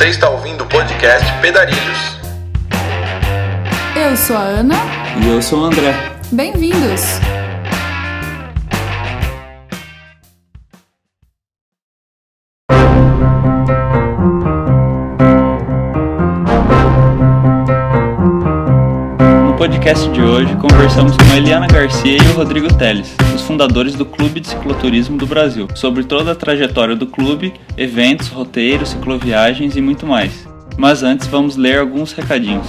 Você está ouvindo o podcast Pedarilhos. Eu sou a Ana. E eu sou o André. Bem-vindos! Podcast de hoje, conversamos com Eliana Garcia e o Rodrigo Teles, os fundadores do Clube de Cicloturismo do Brasil, sobre toda a trajetória do clube, eventos, roteiros, cicloviagens e muito mais. Mas antes, vamos ler alguns recadinhos.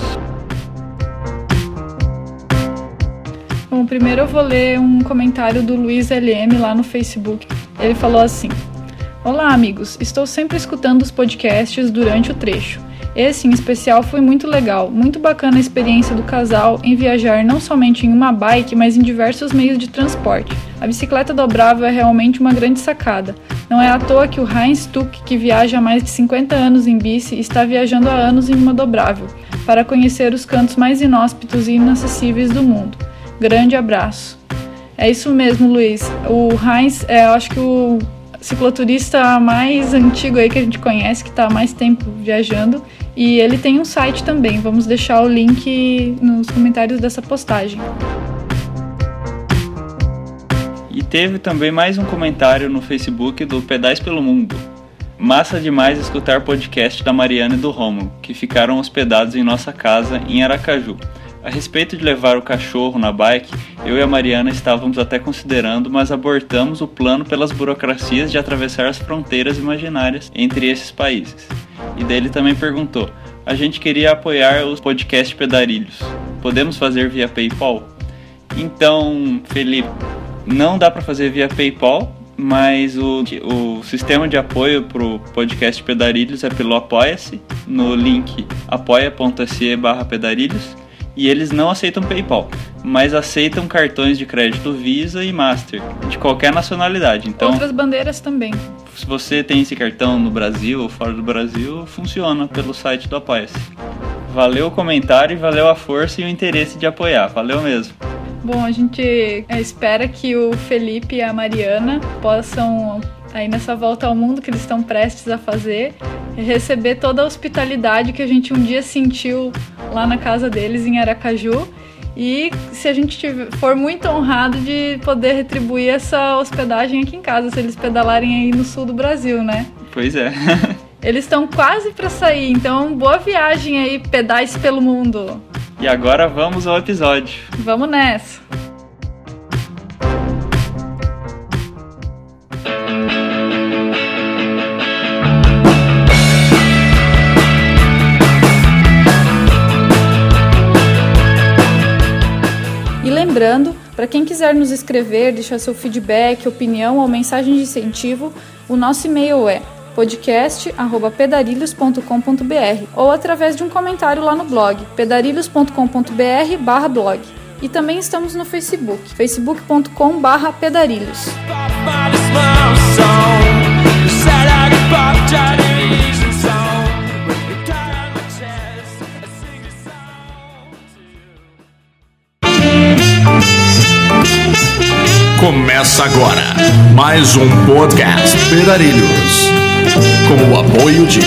Bom, primeiro eu vou ler um comentário do Luiz LM lá no Facebook. Ele falou assim: Olá, amigos. Estou sempre escutando os podcasts durante o trecho. Esse em especial foi muito legal, muito bacana a experiência do casal em viajar não somente em uma bike, mas em diversos meios de transporte. A bicicleta dobrável é realmente uma grande sacada. Não é à toa que o Heinz Tuck, que viaja há mais de 50 anos em bici, está viajando há anos em uma dobrável, para conhecer os cantos mais inóspitos e inacessíveis do mundo. Grande abraço. É isso mesmo, Luiz. O Heinz, é, acho que o cicloturista mais antigo aí que a gente conhece, que está há mais tempo viajando. E ele tem um site também. Vamos deixar o link nos comentários dessa postagem. E teve também mais um comentário no Facebook do Pedais pelo Mundo. Massa demais escutar podcast da Mariana e do Romulo, que ficaram hospedados em nossa casa em Aracaju. A respeito de levar o cachorro na bike, eu e a Mariana estávamos até considerando, mas abortamos o plano pelas burocracias de atravessar as fronteiras imaginárias entre esses países. E dele também perguntou: a gente queria apoiar os podcast pedarilhos. Podemos fazer via PayPal? Então, Felipe, não dá para fazer via PayPal, mas o, o sistema de apoio para o podcast Pedarilhos é pelo Apoia-se, no link apoia.se barra pedarilhos, e eles não aceitam PayPal, mas aceitam cartões de crédito Visa e Master, de qualquer nacionalidade. Então, Outras bandeiras também. se você tem esse cartão no Brasil ou fora do Brasil, funciona pelo site do Apoia-se. Valeu o comentário e valeu a força e o interesse de apoiar, valeu mesmo. Bom, a gente é, espera que o Felipe e a Mariana possam, aí nessa volta ao mundo que eles estão prestes a fazer, receber toda a hospitalidade que a gente um dia sentiu lá na casa deles em Aracaju. E se a gente tiver, for muito honrado de poder retribuir essa hospedagem aqui em casa, se eles pedalarem aí no sul do Brasil, né? Pois é. Eles estão quase para sair, então boa viagem aí, pedais pelo mundo. e agora vamos ao episódio. Vamos nessa. Lembrando, para quem quiser nos escrever, deixar seu feedback, opinião ou mensagem de incentivo, o nosso e-mail é podcast@pedarilhos.com.br ou através de um comentário lá no blog pedarilhos.com.br/blog. E também estamos no Facebook, facebook.com/pedarilhos. Começa agora mais um podcast Pedarilhos. Com o apoio de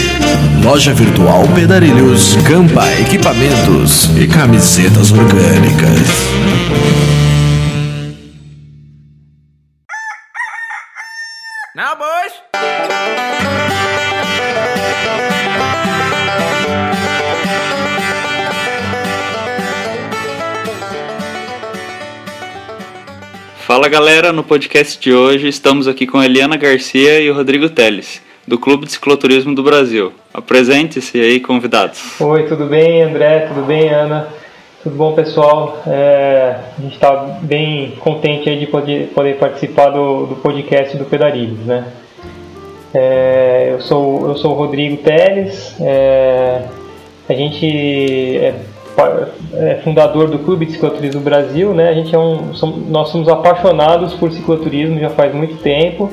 Loja Virtual Pedarilhos, Campa Equipamentos e Camisetas Orgânicas. Now, boys. Fala galera, no podcast de hoje estamos aqui com Eliana Garcia e o Rodrigo Teles, do Clube de Cicloturismo do Brasil. Apresente-se aí, convidados. Oi, tudo bem, André? Tudo bem, Ana? Tudo bom, pessoal? É, a gente está bem contente de poder, poder participar do, do podcast do Pedarilhos, né? É, eu, sou, eu sou o Rodrigo Teles, é, a gente é, fundador do Clube de Cicloturismo do Brasil, né? A gente é um, som- nós somos apaixonados por cicloturismo já faz muito tempo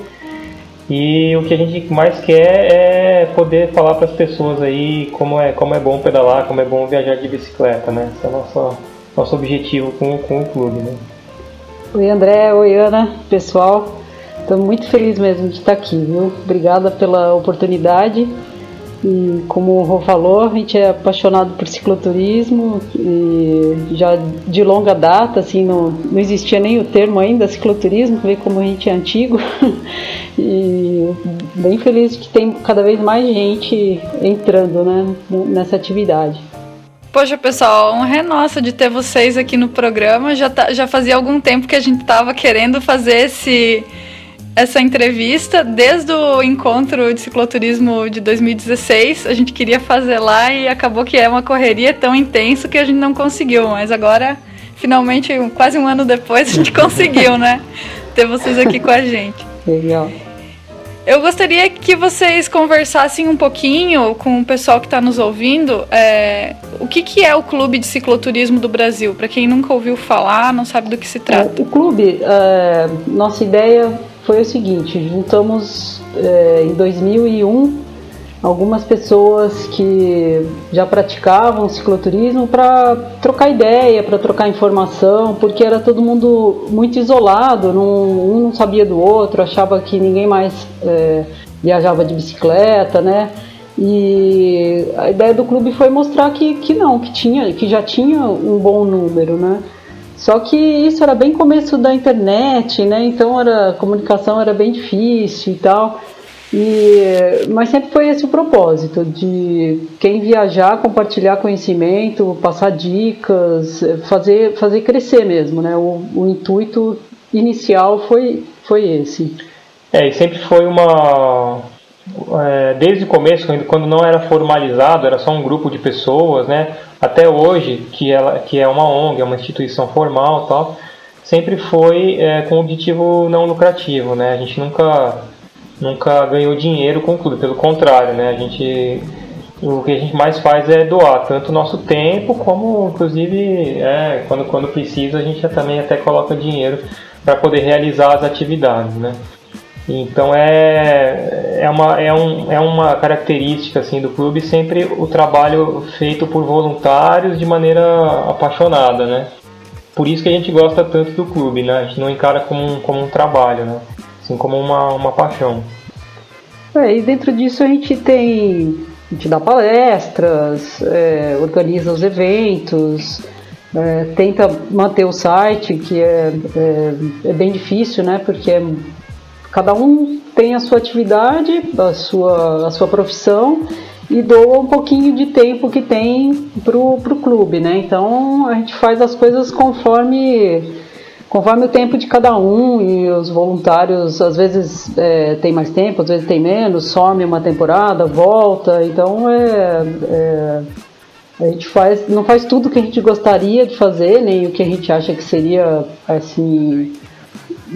e o que a gente mais quer é poder falar para as pessoas aí como é, como é bom pedalar, como é bom viajar de bicicleta, né? Esse é o nosso, nosso objetivo com, com o clube, né? Oi André, oi Ana, pessoal. Estou muito feliz mesmo de estar aqui, viu? Obrigada pela oportunidade E como o Rô falou, a gente é apaixonado por cicloturismo e já de longa data, assim, não, não existia nem o termo ainda cicloturismo, ver como a gente é antigo. e bem feliz que tem cada vez mais gente entrando né, nessa atividade. Poxa, pessoal, honra é nossa de ter vocês aqui no programa. Já, tá, já fazia algum tempo que a gente estava querendo fazer esse essa entrevista desde o encontro de cicloturismo de 2016. A gente queria fazer lá e acabou que é uma correria tão intensa que a gente não conseguiu, mas agora, finalmente, quase um ano depois, a gente conseguiu, né? Ter vocês aqui com a gente. Legal. Eu gostaria que vocês conversassem um pouquinho com o pessoal que está nos ouvindo. É, o que, que é o Clube de Cicloturismo do Brasil? Para quem nunca ouviu falar, não sabe do que se trata. É, o clube, é, nossa ideia foi o seguinte: juntamos é, em 2001 algumas pessoas que já praticavam cicloturismo para trocar ideia, para trocar informação, porque era todo mundo muito isolado, não, um não sabia do outro, achava que ninguém mais é, viajava de bicicleta, né? E a ideia do clube foi mostrar que, que não, que tinha, que já tinha um bom número, né? Só que isso era bem começo da internet, né? Então era, a comunicação era bem difícil e tal. E, mas sempre foi esse o propósito, de quem viajar, compartilhar conhecimento, passar dicas, fazer, fazer crescer mesmo, né? O, o intuito inicial foi, foi esse. É, e sempre foi uma. É, desde o começo, quando não era formalizado, era só um grupo de pessoas, né? Até hoje, que, ela, que é uma ONG, é uma instituição formal tal, sempre foi é, com objetivo não lucrativo, né? A gente nunca, nunca ganhou dinheiro com o clube, pelo contrário, né? A gente, o que a gente mais faz é doar tanto o nosso tempo, como inclusive é, quando, quando precisa a gente também até coloca dinheiro para poder realizar as atividades, né? Então é, é, uma, é, um, é uma característica assim, do clube sempre o trabalho feito por voluntários de maneira apaixonada, né? Por isso que a gente gosta tanto do clube, né? A gente não encara como um, como um trabalho, né? Assim como uma, uma paixão. É, e dentro disso a gente tem. A gente dá palestras, é, organiza os eventos, é, tenta manter o site, que é, é, é, bem difícil, né? Porque é Cada um tem a sua atividade, a sua, a sua profissão e doa um pouquinho de tempo que tem pro, pro clube, né? Então a gente faz as coisas conforme conforme o tempo de cada um e os voluntários às vezes é, tem mais tempo, às vezes tem menos, some uma temporada, volta, então é, é, a gente faz, não faz tudo que a gente gostaria de fazer, nem o que a gente acha que seria assim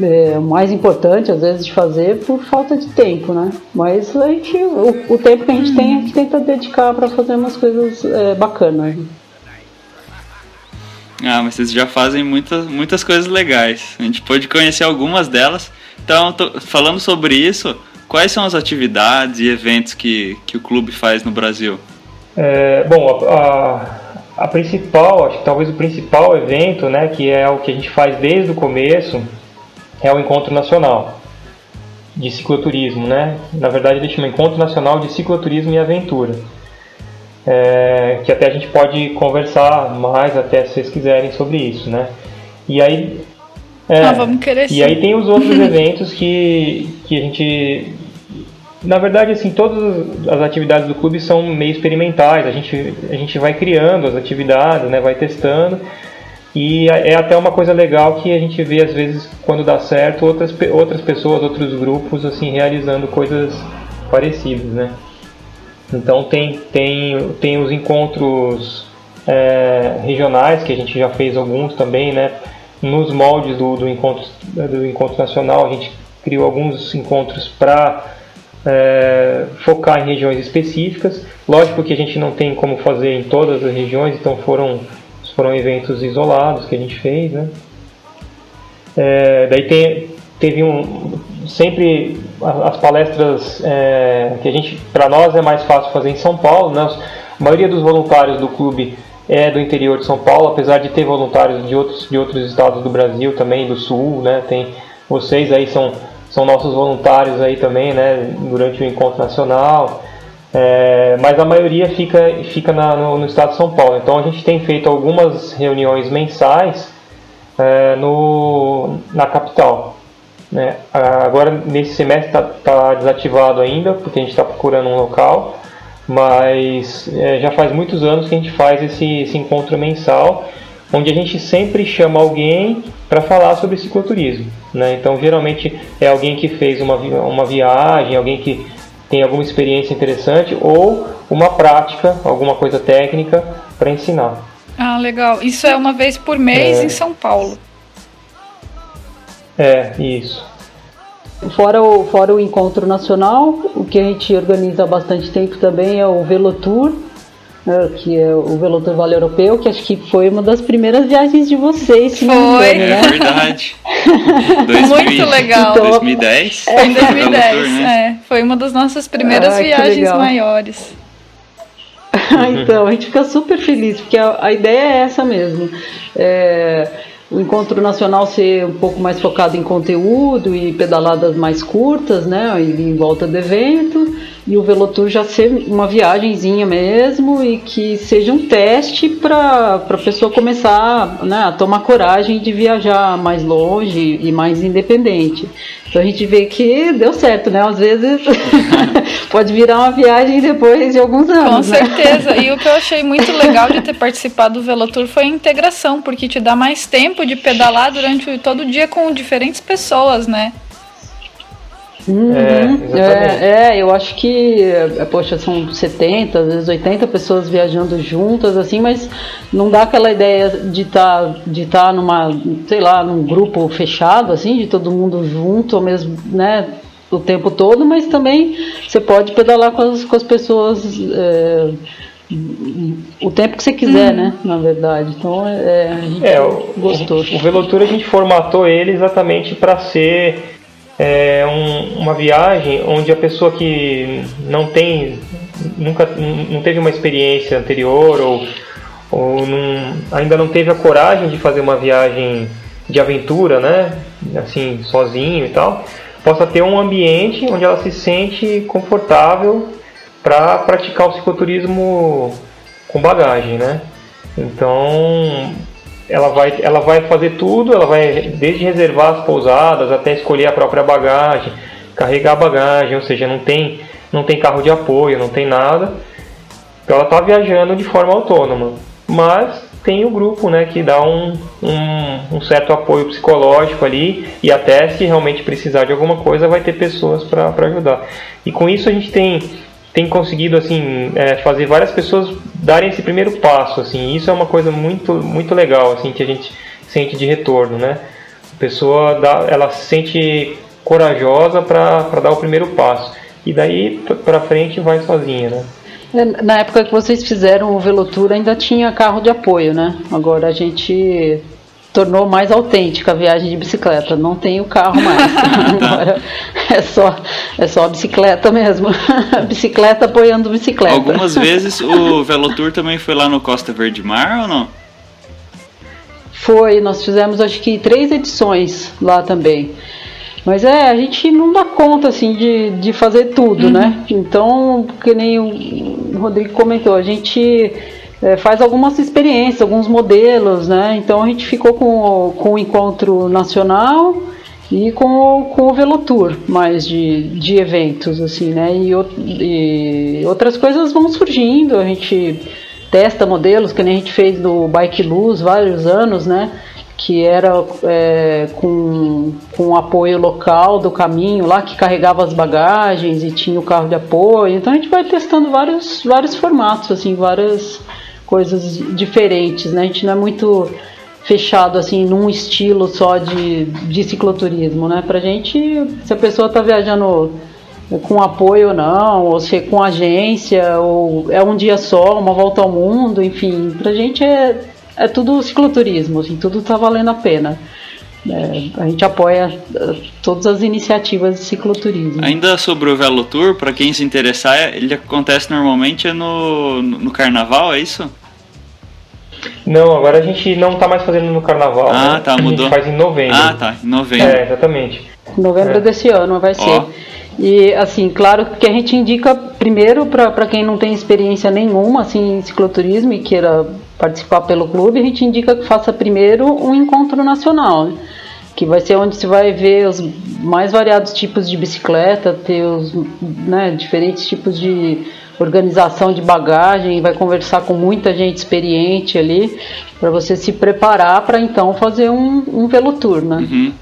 é, mais importante às vezes de fazer por falta de tempo, né? Mas a gente, o, o tempo que a gente tem a gente tenta dedicar para fazer umas coisas é, bacanas. Ah, mas vocês já fazem muitas, muitas coisas legais. A gente pode conhecer algumas delas. Então, tô, falando sobre isso, quais são as atividades e eventos que, que o clube faz no Brasil? É, bom, a, a, a principal, acho que talvez o principal evento, né, que é o que a gente faz desde o começo, é o Encontro Nacional de Cicloturismo, né? Na verdade ele chama Encontro Nacional de Cicloturismo e Aventura. É, que até a gente pode conversar mais até se vocês quiserem sobre isso, né? E aí é, ah, vamos querer E aí tem os outros eventos que, que a gente. Na verdade, assim, todas as atividades do clube são meio experimentais. A gente, a gente vai criando as atividades, né? vai testando. E é até uma coisa legal que a gente vê às vezes quando dá certo outras, outras pessoas, outros grupos assim realizando coisas parecidas, né? Então tem, tem, tem os encontros é, regionais que a gente já fez alguns também, né? Nos moldes do, do, encontro, do encontro nacional a gente criou alguns encontros para é, focar em regiões específicas. Lógico que a gente não tem como fazer em todas as regiões, então foram foram eventos isolados que a gente fez, né? É, daí tem, teve um sempre as palestras é, que a gente para nós é mais fácil fazer em São Paulo, né? A maioria dos voluntários do clube é do interior de São Paulo, apesar de ter voluntários de outros de outros estados do Brasil também, do sul, né? Tem vocês aí são são nossos voluntários aí também, né? Durante o encontro nacional. É, mas a maioria fica, fica na, no, no, estado de São Paulo. Então a gente tem feito algumas reuniões mensais é, no, na capital. Né? Agora, nesse semestre, está tá desativado ainda, porque a gente está procurando um local, mas é, já faz muitos anos que a gente faz esse, esse encontro mensal, onde a gente sempre chama alguém para falar sobre cicloturismo. Né? Então, geralmente é alguém que fez uma, uma viagem, alguém que tem alguma experiência interessante ou uma prática, alguma coisa técnica para ensinar. Ah, legal. Isso é uma vez por mês é... em São Paulo. É, isso. Fora o, fora o encontro nacional, o que a gente organiza há bastante tempo também é o Velotour, que é o Velotour Vale Europeu, que acho que foi uma das primeiras viagens de vocês, se foi. não me engano, né? É verdade. Muito legal. Então, 2010. Foi em 2010, Velotour, né? é. Foi uma das nossas primeiras ah, viagens maiores. então, a gente fica super feliz, porque a, a ideia é essa mesmo. É, o encontro nacional ser um pouco mais focado em conteúdo e pedaladas mais curtas, né, em volta do evento, e o Velotour já ser uma viagenzinha mesmo e que seja um teste para a pessoa começar né, a tomar coragem de viajar mais longe e mais independente. Então a gente vê que deu certo, né? Às vezes pode virar uma viagem depois de alguns anos. Com né? certeza. Né? E o que eu achei muito legal de ter participado do Velotour foi a integração, porque te dá mais tempo de pedalar durante todo o dia com diferentes pessoas, né? Uhum. É, é, é, eu acho que, é, poxa, são 70, às vezes 80 pessoas viajando juntas, assim, mas não dá aquela ideia de estar tá, de tá numa, sei lá, num grupo fechado, assim, de todo mundo junto, ao mesmo, né, o tempo todo, mas também você pode pedalar com as, com as pessoas é, o tempo que você quiser, uhum. né, na verdade. Então, é, a gente é, gostou. O, o Velotura a gente formatou ele exatamente para ser é um, uma viagem onde a pessoa que não tem nunca não teve uma experiência anterior ou, ou não, ainda não teve a coragem de fazer uma viagem de aventura, né, assim sozinho e tal, possa ter um ambiente onde ela se sente confortável para praticar o cicloturismo com bagagem, né? Então ela vai, ela vai fazer tudo, ela vai desde reservar as pousadas até escolher a própria bagagem, carregar a bagagem, ou seja, não tem, não tem carro de apoio, não tem nada. Ela está viajando de forma autônoma, mas tem o grupo né, que dá um, um, um, certo apoio psicológico ali e até se realmente precisar de alguma coisa vai ter pessoas para ajudar. E com isso a gente tem tem conseguido assim é, fazer várias pessoas darem esse primeiro passo assim. Isso é uma coisa muito muito legal assim que a gente sente de retorno né? A pessoa dá, ela se sente corajosa para dar o primeiro passo. E daí para frente vai sozinha né? É, na época que vocês fizeram o Velotur ainda tinha carro de apoio né? Agora a gente tornou mais autêntica a viagem de bicicleta. Não tem o carro mais. Agora é só, é só a bicicleta mesmo. bicicleta apoiando bicicleta. Algumas vezes o Velotour também foi lá no Costa Verde Mar ou não? Foi, nós fizemos acho que três edições lá também. Mas é, a gente não dá conta assim de, de fazer tudo, né? uhum. né? Então, que nem o Rodrigo comentou, a gente é, faz algumas experiências, alguns modelos, né? Então a gente ficou com com o encontro nacional e com o, com o Velotour, mais de, de eventos, assim, né? E, e outras coisas vão surgindo, a gente testa modelos, que nem a gente fez do Bike Luz vários anos, né? que era é, com, com apoio local do caminho lá, que carregava as bagagens e tinha o carro de apoio. Então a gente vai testando vários, vários formatos, assim, várias coisas diferentes, né? A gente não é muito fechado assim num estilo só de, de cicloturismo, né? Pra gente, se a pessoa tá viajando com apoio ou não, ou se é com agência, ou é um dia só, uma volta ao mundo, enfim, pra gente é, é tudo cicloturismo, assim, tudo tá valendo a pena. É, a gente apoia é, todas as iniciativas de cicloturismo. Ainda sobre o Velo Tour, para quem se interessar, ele acontece normalmente no, no carnaval, é isso? Não, agora a gente não está mais fazendo no carnaval. Ah, né? tá, mudou. A gente faz em novembro. Ah, tá, em novembro. É, exatamente. Novembro é. desse ano vai ser. E assim, claro que a gente indica primeiro para quem não tem experiência nenhuma assim, em cicloturismo e queira participar pelo clube, a gente indica que faça primeiro um encontro nacional, né? Que vai ser onde se vai ver os mais variados tipos de bicicleta, ter os né, diferentes tipos de organização de bagagem, vai conversar com muita gente experiente ali, para você se preparar para então fazer um, um velotour, né? Uhum.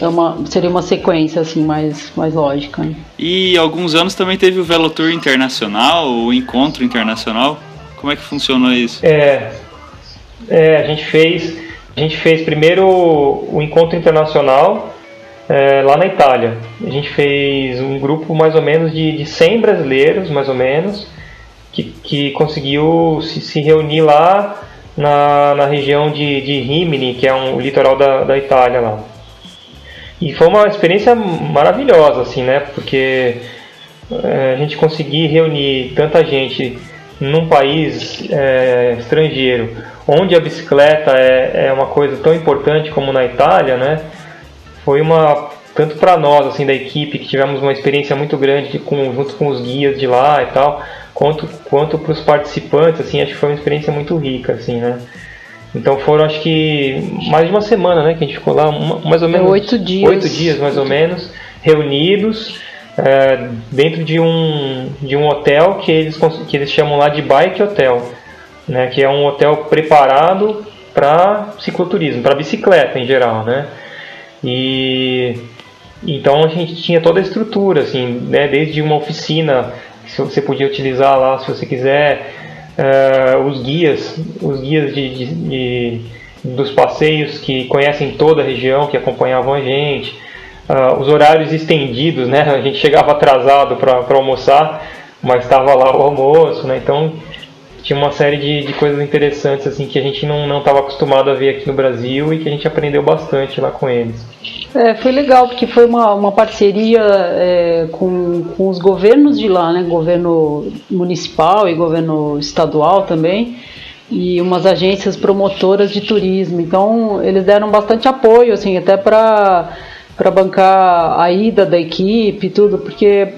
É uma, seria uma sequência assim mais, mais lógica. Né? E alguns anos também teve o Velotour Internacional, o Encontro Internacional. Como é que funcionou isso? É, é a gente fez a gente fez primeiro o encontro internacional é, lá na Itália. A gente fez um grupo mais ou menos de, de 100 brasileiros, mais ou menos, que, que conseguiu se, se reunir lá na, na região de, de Rimini, que é um, o litoral da, da Itália lá. E foi uma experiência maravilhosa, assim, né? Porque é, a gente conseguir reunir tanta gente num país é, estrangeiro, onde a bicicleta é, é uma coisa tão importante como na Itália, né? Foi uma tanto para nós assim da equipe que tivemos uma experiência muito grande com, junto com os guias de lá e tal, quanto quanto para os participantes, assim, acho que foi uma experiência muito rica, assim, né? Então foram acho que mais de uma semana, né? Que a gente ficou lá, mais ou menos. Oito dias. Oito dias, mais ou menos, reunidos é, dentro de um, de um hotel que eles, que eles chamam lá de Bike Hotel, né? Que é um hotel preparado para cicloturismo, para bicicleta em geral, né? E então a gente tinha toda a estrutura, assim, né? Desde uma oficina que você podia utilizar lá se você quiser uh, os guias, os guias de, de, de, dos passeios que conhecem toda a região, que acompanhavam a gente, uh, os horários estendidos, né? A gente chegava atrasado para almoçar, mas estava lá o almoço, né? Então tinha uma série de, de coisas interessantes assim que a gente não estava acostumado a ver aqui no Brasil e que a gente aprendeu bastante lá com eles. É, foi legal porque foi uma, uma parceria é, com, com os governos de lá, né? Governo municipal e governo estadual também e umas agências promotoras de turismo. Então eles deram bastante apoio, assim, até para para bancar a ida da equipe e tudo, porque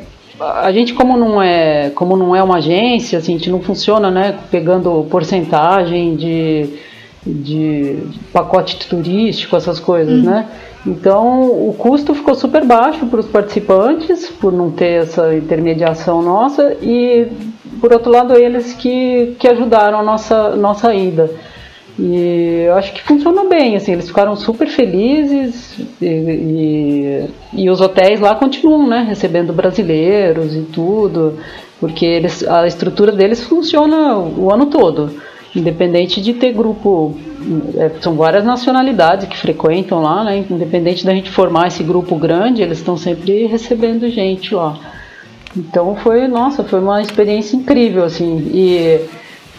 a gente como não é como não é uma agência assim, a gente não funciona né pegando porcentagem de, de pacote turístico essas coisas uhum. né então o custo ficou super baixo para os participantes por não ter essa intermediação nossa e por outro lado eles que, que ajudaram a nossa nossa ida e eu acho que funcionou bem, assim, eles ficaram super felizes e, e, e, os hotéis lá continuam, né, recebendo brasileiros e tudo, porque eles, a estrutura deles funciona o ano todo, independente de ter grupo, é, são várias nacionalidades que frequentam lá, né, independente da gente formar esse grupo grande, eles estão sempre recebendo gente lá. Então foi, nossa, foi uma experiência incrível, assim, e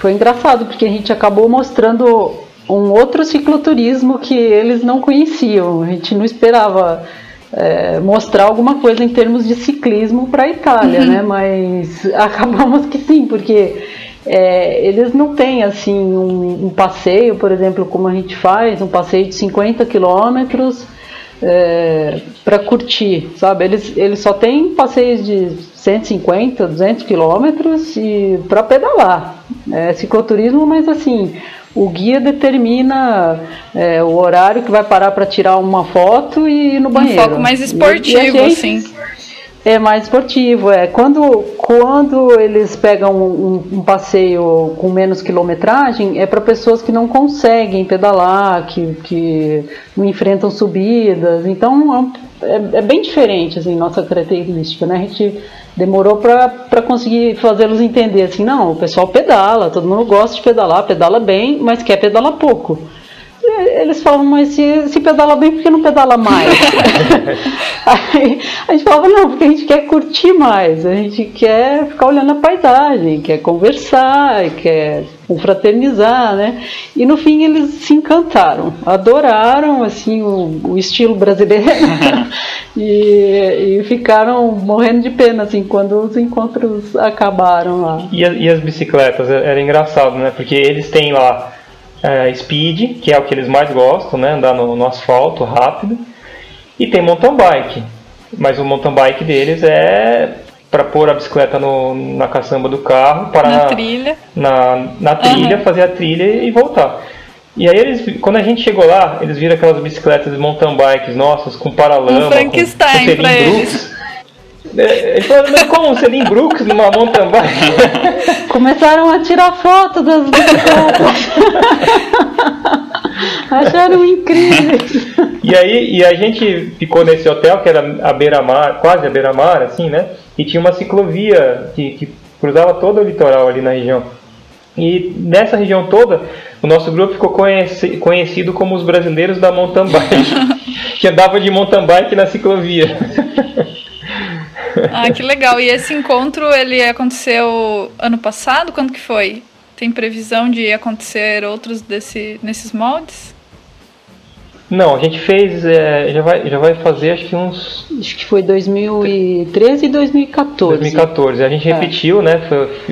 foi engraçado porque a gente acabou mostrando um outro cicloturismo que eles não conheciam. A gente não esperava é, mostrar alguma coisa em termos de ciclismo para a Itália, uhum. né? Mas acabamos que sim, porque é, eles não têm assim um, um, passeio, por exemplo, como a gente faz, um passeio de 50 quilômetros é, para curtir, sabe? Eles, eles só têm passeios de 150, 200 quilômetros para pedalar. É cicloturismo, mas assim, o guia determina é, o horário que vai parar para tirar uma foto e ir no banheiro. Um foco mais esportivo, e, assim. É mais esportivo, é. Quando, quando eles pegam um, um passeio com menos quilometragem, é para pessoas que não conseguem pedalar, que, que não enfrentam subidas. Então é, é bem diferente, assim, nossa característica, né? A gente demorou para conseguir fazê-los entender assim, não, o pessoal pedala, todo mundo gosta de pedalar, pedala bem, mas quer pedalar pouco. Eles falam, mas se, se pedala bem, por que não pedala mais? Aí a gente falava, não, porque a gente quer curtir mais, a gente quer ficar olhando a paisagem, quer conversar, quer confraternizar, né? E no fim eles se encantaram, adoraram assim o, o estilo brasileiro e, e, ficaram morrendo de pena assim quando os encontros acabaram lá. E, e as bicicletas era engraçado, né? Porque eles têm lá é, speed, que é o que eles mais gostam, né? Andar no, no asfalto rápido, e tem mountain bike. mas o mountain bike deles é para pôr a bicicleta no, na caçamba do carro, parar Na na, trilha. na, na trilha, Aham. fazer a trilha e voltar. E aí eles, quando a gente chegou lá, eles viram aquelas bicicletas de mountain bikes nossas com paralama, Um Frankenstein com, com Brooks. É, Eles falaram, mas como um selim Brooks numa mountain bike? Começaram a tirar foto das bicicletas. Acharam incríveis. E aí e a gente ficou nesse hotel que era a beira-mar, quase a beira-mar, assim, né? E tinha uma ciclovia que, que cruzava todo o litoral ali na região. E nessa região toda, o nosso grupo ficou conheci- conhecido como os brasileiros da mountain bike, que andava de mountain bike na ciclovia. Ah, que legal. E esse encontro, ele aconteceu ano passado? Quando que foi? Tem previsão de acontecer outros desse, nesses moldes? Não, a gente fez, é, já, vai, já vai fazer acho que uns Acho que foi 2013 e 2014. 2014. A gente É. repetiu, né?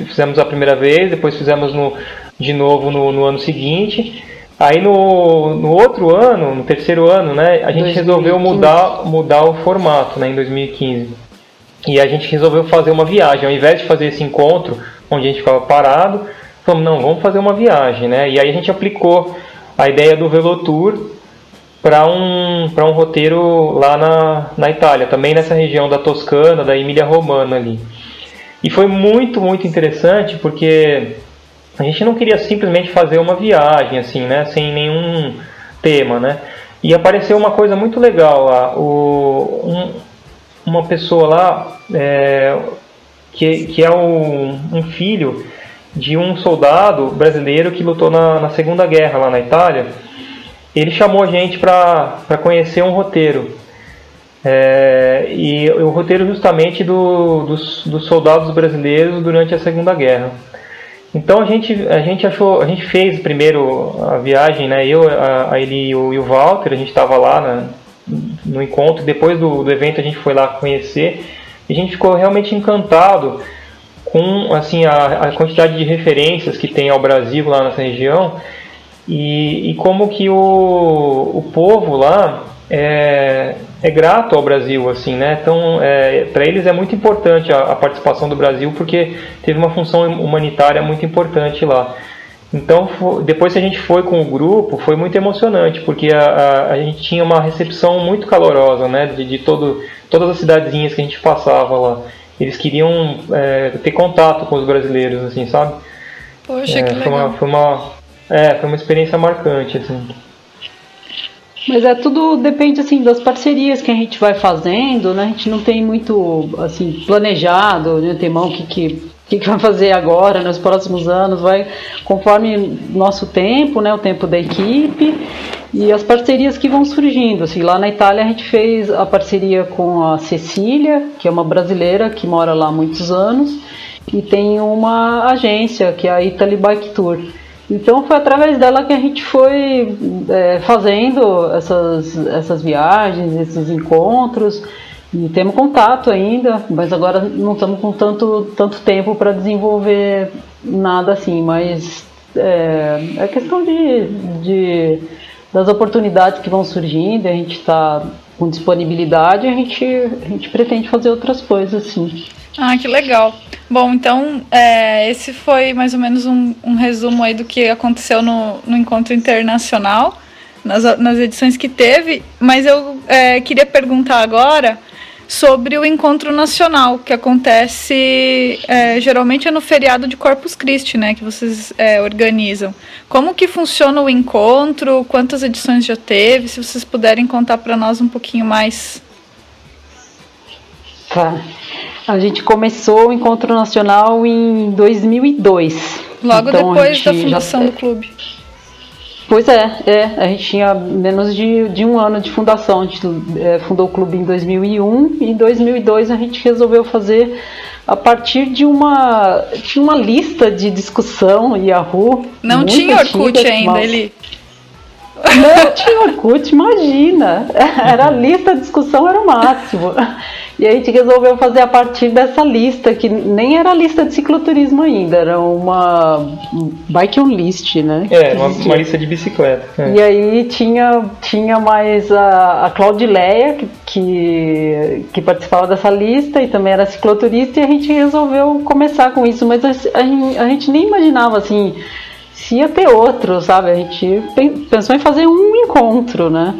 Fizemos a primeira vez, depois fizemos no, de novo no, no ano seguinte. Aí no, no outro ano, no terceiro ano, né? A gente 2015. resolveu mudar, mudar o formato, né? Em 2015. E a gente resolveu fazer uma viagem. Ao invés de fazer esse encontro, onde a gente ficava parado, falamos, não, vamos fazer uma viagem, né? E aí a gente aplicou a ideia do Velotour para um, um roteiro lá na, na Itália, também nessa região da Toscana, da Emília Romana ali. E foi muito, muito interessante porque a gente não queria simplesmente fazer uma viagem assim, né, sem nenhum tema, né? E apareceu uma coisa muito legal lá, o, um- uma pessoa lá é, que, que é um filho de um soldado brasileiro que lutou na, na Segunda Guerra lá na Itália ele chamou a gente para conhecer um roteiro. É, e o roteiro justamente do, dos, dos soldados brasileiros durante a Segunda Guerra. Então a gente, a gente achou, a gente fez primeiro a viagem, né? Eu, a, a ele e o, Walter, a gente estava lá na, no encontro. Depois do, do evento a gente foi lá conhecer e a gente ficou realmente encantado com assim a, a quantidade de referências que tem ao Brasil lá nessa região e, e como que o, o povo lá é, é grato ao Brasil, assim, né? Então, é, para eles é muito importante a, a participação do Brasil porque teve uma função humanitária muito importante lá. Então, depois que a gente foi com o grupo, foi muito emocionante, porque a, a, a gente tinha uma recepção muito calorosa, né? De, de todo, todas as cidadezinhas que a gente passava lá. Eles queriam é, ter contato com os brasileiros, assim, sabe? Poxa, É, que foi, uma, legal. foi, uma, é, foi uma experiência marcante, assim. Mas é tudo depende assim das parcerias que a gente vai fazendo, né? A gente não tem muito assim planejado, né? Tem mão que que que, que vai fazer agora, nos próximos anos, vai conforme nosso tempo, né? O tempo da equipe e as parcerias que vão surgindo. Assim, lá na Itália a gente fez a parceria com a Cecília, que é uma brasileira que mora lá há muitos anos e tem uma agência que é a Italy Bike Tour. Então foi através dela que a gente foi é, fazendo essas, essas viagens, esses encontros e temos contato ainda, mas agora não estamos com tanto, tanto tempo para desenvolver nada assim, mas é, é questão de, de das oportunidades que vão surgindo, a gente está com disponibilidade, a gente, a gente pretende fazer outras coisas sim. Ah, que legal. Bom, então, é, esse foi mais ou menos um, um resumo aí do que aconteceu no, no encontro internacional, nas, nas edições que teve, mas eu é, queria perguntar agora sobre o encontro nacional, que acontece é, geralmente é no feriado de Corpus Christi, né, que vocês é, organizam. Como que funciona o encontro? Quantas edições já teve? Se vocês puderem contar para nós um pouquinho mais. Tá. A gente começou o encontro nacional em 2002. Logo Então, depois da gente já- fundação do clube. Pois é, é, a gente tinha menos de, de um ano de fundação. A gente é, fundou o clube em 2001 e em 2002 a gente resolveu fazer a partir de uma tinha uma lista de discussão Yahoo. Não tinha Orkut antiga, ainda, ele. Não tinha Orkut, imagina. Era a lista, a discussão era o máximo. E a gente resolveu fazer a partir dessa lista, que nem era a lista de cicloturismo ainda, era uma bike on list, né? É, uma, uma lista de bicicleta. É. E aí tinha, tinha mais a, a Claudileia, que, que, que, participava dessa lista e também era cicloturista, e a gente resolveu começar com isso, mas a, a, a gente nem imaginava assim ia ter outro, sabe? A gente pensou em fazer um encontro, né?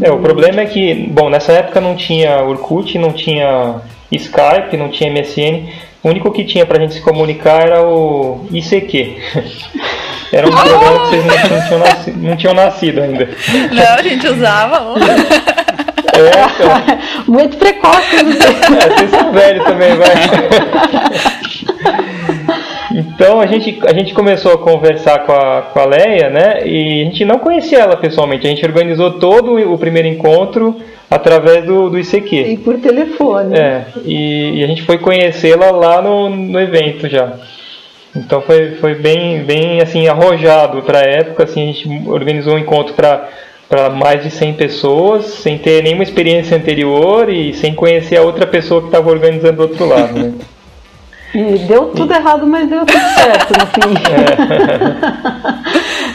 É, o problema é que, bom, nessa época não tinha Orkut, não tinha Skype, não tinha MSN. O único que tinha pra gente se comunicar era o ICQ. Era um oh! programa que vocês não, tinham nascido, não tinham nascido ainda. Não, a gente usava. É, então. Muito precoce. É, vocês são velhos também, vai. Então a gente, a gente começou a conversar com a, com a Leia, né? E a gente não conhecia ela pessoalmente. A gente organizou todo o primeiro encontro através do, do ICQ. E por telefone. É, e, e a gente foi conhecê-la lá no, no evento já. Então foi, foi bem, bem assim, arrojado para a época. Assim, a gente organizou um encontro para para mais de 100 pessoas, sem ter nenhuma experiência anterior e sem conhecer a outra pessoa que estava organizando do outro lado. Né? E deu tudo errado, mas deu tudo certo no fim.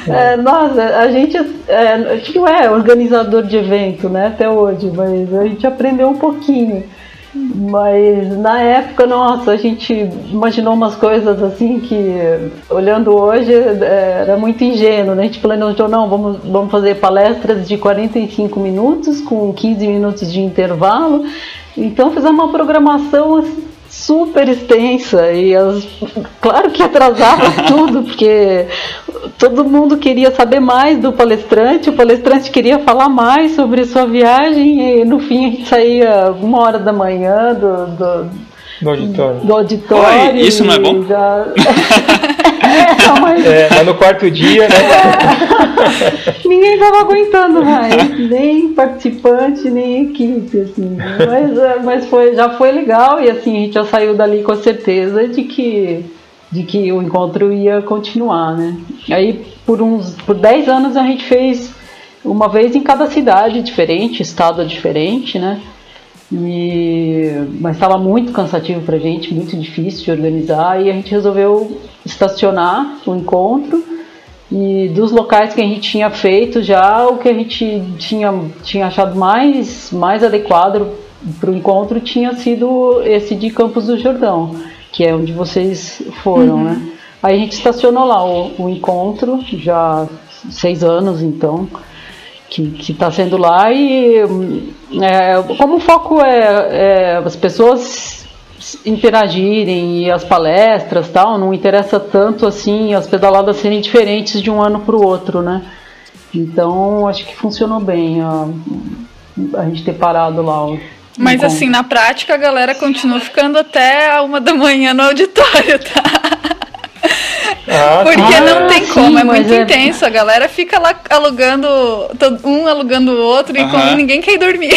É. é, nossa, a gente, é, a gente não é organizador de evento, né, até hoje, mas a gente aprendeu um pouquinho. Mas na época, nossa, a gente imaginou umas coisas assim que, olhando hoje, é, era muito ingênuo. Né? A gente planejou, não, vamos, vamos fazer palestras de 45 minutos, com 15 minutos de intervalo. Então fizemos uma programação assim, super extensa e as, claro que atrasava tudo, porque todo mundo queria saber mais do palestrante, o palestrante queria falar mais sobre sua viagem e no fim a gente saía uma hora da manhã do, do do auditório. Do auditório. Oi, isso não é bom? Já... mas... É, mas no quarto dia, né? É. Ninguém estava aguentando mais, nem participante, nem equipe, assim. Mas, é, mas foi, já foi legal e assim, a gente já saiu dali com a certeza de que, de que o encontro ia continuar, né? Aí por uns por 10 anos a gente fez uma vez em cada cidade diferente, estado diferente, né? E, mas estava muito cansativo para a gente, muito difícil de organizar, e a gente resolveu estacionar o encontro. E dos locais que a gente tinha feito já, o que a gente tinha, tinha achado mais, mais adequado para o encontro tinha sido esse de Campos do Jordão, que é onde vocês foram, uhum. né? Aí a gente estacionou lá o, o encontro, já seis anos então que está sendo lá e é, como o foco é, é, as pessoas interagirem e as palestras tal, não interessa tanto assim as pedaladas serem diferentes de um ano para o outro, né? Então acho que funcionou bem a, a gente ter parado lá. O, Mas assim, na prática a galera continua ficando até a uma da manhã no auditório, tá? Ah, Porque ah, não tem sim, como, é muito é... intenso. A galera fica lá alugando, um alugando o outro e como ninguém quer dormir.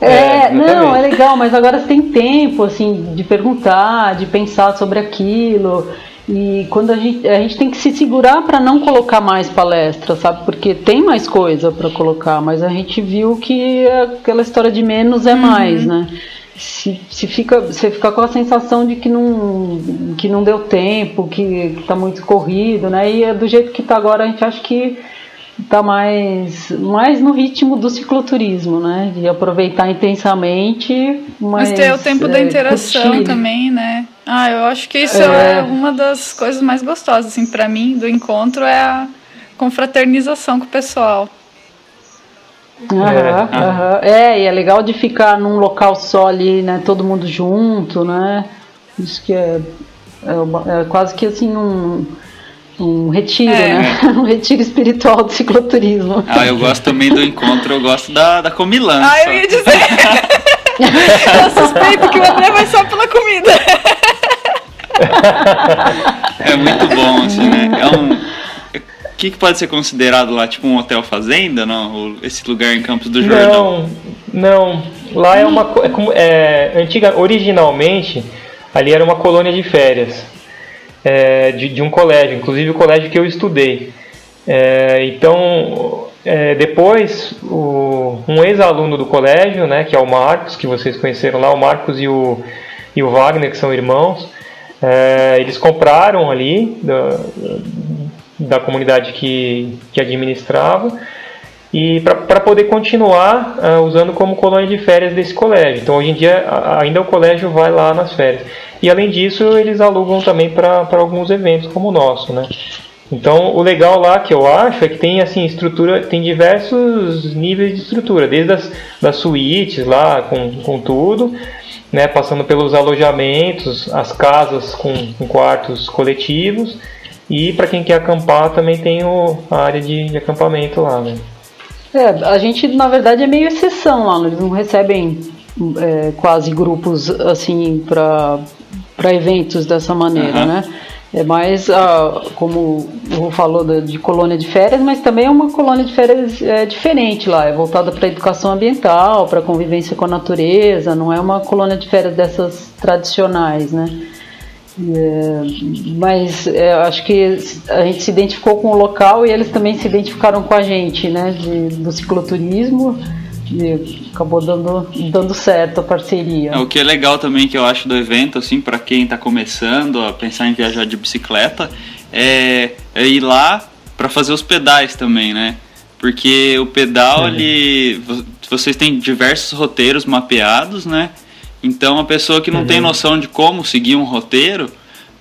É, é não, é legal, mas agora você tem tempo, assim, de perguntar, de pensar sobre aquilo. E quando a gente, a gente tem que se segurar para não colocar mais palestra, sabe? Porque tem mais coisa para colocar, mas a gente viu que aquela história de menos é uhum. mais, né? Se, se fica, você fica com a sensação de que não, que não deu tempo, que está muito corrido, né? E é do jeito que está agora, a gente acha que está mais, mais no ritmo do cicloturismo, né? De aproveitar intensamente, mas, mas ter o tempo é, da interação curtir. também, né? Ah, eu acho que isso é, é uma das coisas mais gostosas, assim, para mim, do encontro é a confraternização com o pessoal. Uhum, uhum. É, e é legal de ficar num local só ali, né? Todo mundo junto, né? Isso que é, é, é quase que assim um, um retiro, é. né? um retiro espiritual do cicloturismo. Ah, eu gosto também do encontro, eu gosto da, da comilança. Ah, eu ia dizer. eu suspeito que o André vai só pela comida. é muito bom, assim, né? É um o que, que, pode ser considerado lá, tipo um hotel fazenda, não? Esse lugar em Campos do Jordão? Não, não. Lá é uma é, é, antiga, originalmente ali era uma colônia de férias é, de, de, um colégio, inclusive o colégio que eu estudei. É, então, é, depois, o, um ex-aluno do colégio, né, que é o Marcos, que vocês conheceram lá, o Marcos e o, e o Wagner, que são irmãos, é, eles compraram ali da, da comunidade que, que administrava e para poder continuar uh, usando como colônia de férias desse colégio. Então hoje em dia ainda o colégio vai lá nas férias. E além disso eles alugam também para alguns eventos como o nosso, né? Então o legal lá que eu acho é que tem assim estrutura, tem diversos níveis de estrutura, desde as das suítes lá com, com tudo, né, passando pelos alojamentos, as casas com, com quartos coletivos e para quem quer acampar também tem o, a área de, de acampamento lá, né? É, a gente na verdade é meio exceção lá, eles não recebem é, quase grupos assim para eventos dessa maneira, uhum. né? É mais, ah, como o falou, de colônia de férias, mas também é uma colônia de férias é, diferente lá, é voltada para educação ambiental, para convivência com a natureza, não é uma colônia de férias dessas tradicionais, né? É, mas é, acho que a gente se identificou com o local e eles também se identificaram com a gente, né, de, do cicloturismo. E acabou dando, dando certo a parceria. É, o que é legal também que eu acho do evento, assim, para quem está começando a pensar em viajar de bicicleta, é, é ir lá para fazer os pedais também, né? Porque o pedal, uhum. ele, vocês têm diversos roteiros mapeados, né? Então a pessoa que não uhum. tem noção de como seguir um roteiro,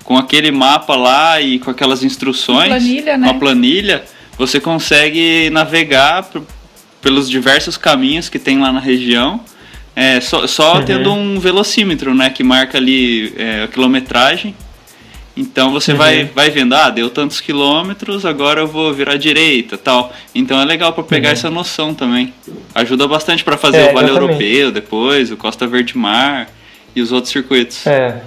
com aquele mapa lá e com aquelas instruções, planilha, né? com a planilha, você consegue navegar pelos diversos caminhos que tem lá na região. É, só, só uhum. tendo um velocímetro, né, que marca ali é, a quilometragem então você uhum. vai, vai vendo, ah, deu tantos quilômetros, agora eu vou virar direita tal. Então é legal para pegar uhum. essa noção também. Ajuda bastante para fazer é, o Vale Europeu depois, o Costa Verde Mar e os outros circuitos. É.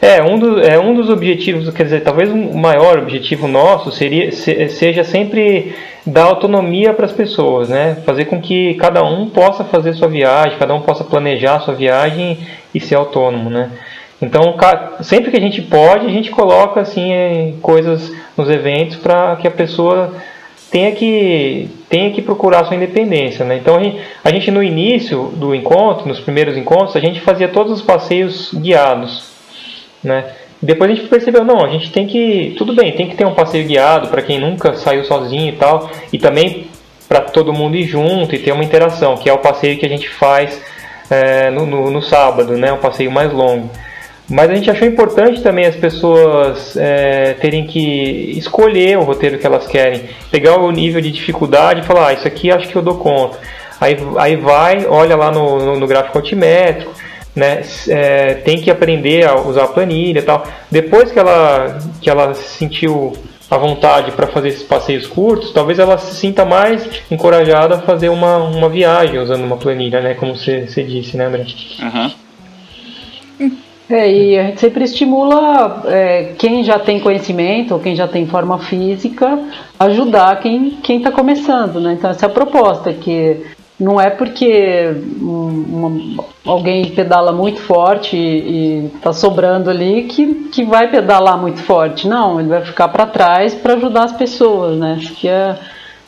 É um, do, é, um dos objetivos, quer dizer, talvez o um maior objetivo nosso seria, se, seja sempre dar autonomia para as pessoas, né? Fazer com que cada um possa fazer sua viagem, cada um possa planejar sua viagem e ser autônomo, né? Então, sempre que a gente pode, a gente coloca assim coisas nos eventos para que a pessoa tenha que tenha que procurar sua independência, né? Então a gente, a gente no início do encontro, nos primeiros encontros, a gente fazia todos os passeios guiados, né? Depois a gente percebeu, não, a gente tem que, tudo bem, tem que ter um passeio guiado para quem nunca saiu sozinho e tal, e também para todo mundo ir junto e ter uma interação, que é o passeio que a gente faz é, no, no, no sábado, né? Um passeio mais longo. Mas a gente achou importante também as pessoas é, terem que escolher o roteiro que elas querem, pegar o nível de dificuldade e falar, ah, isso aqui acho que eu dou conta. Aí, aí vai, olha lá no, no, no gráfico altimétrico, né, é, tem que aprender a usar a planilha e tal. Depois que ela, que ela sentiu a vontade para fazer esses passeios curtos, talvez ela se sinta mais encorajada a fazer uma, uma viagem usando uma planilha, né, como você, você disse, né, André? Uhum. É, e a gente sempre estimula é, quem já tem conhecimento, ou quem já tem forma física, ajudar quem está começando, né? Então essa é a proposta, que não é porque uma, alguém pedala muito forte e está sobrando ali que, que vai pedalar muito forte. Não, ele vai ficar para trás para ajudar as pessoas, né? Isso que é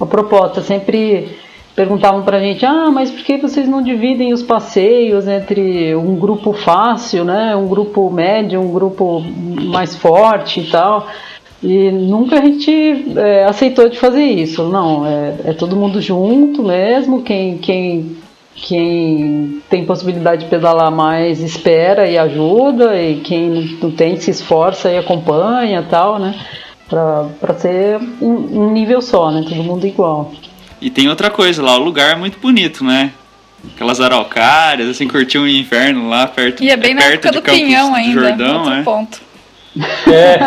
a proposta, sempre perguntavam para a gente, ah, mas por que vocês não dividem os passeios entre um grupo fácil, né, um grupo médio, um grupo mais forte e tal? E nunca a gente é, aceitou de fazer isso. Não, é, é, todo mundo junto mesmo. Quem, quem, quem tem possibilidade de pedalar mais espera e ajuda, e quem não tem se esforça e acompanha tal, né? Para ser um, um nível só, né? Todo mundo igual. E tem outra coisa lá, o lugar é muito bonito, né? Aquelas araucárias, assim, curtiu o inverno lá perto E é bem é na perto época do Campos Pinhão ainda, Jordão, outro é. ponto. É.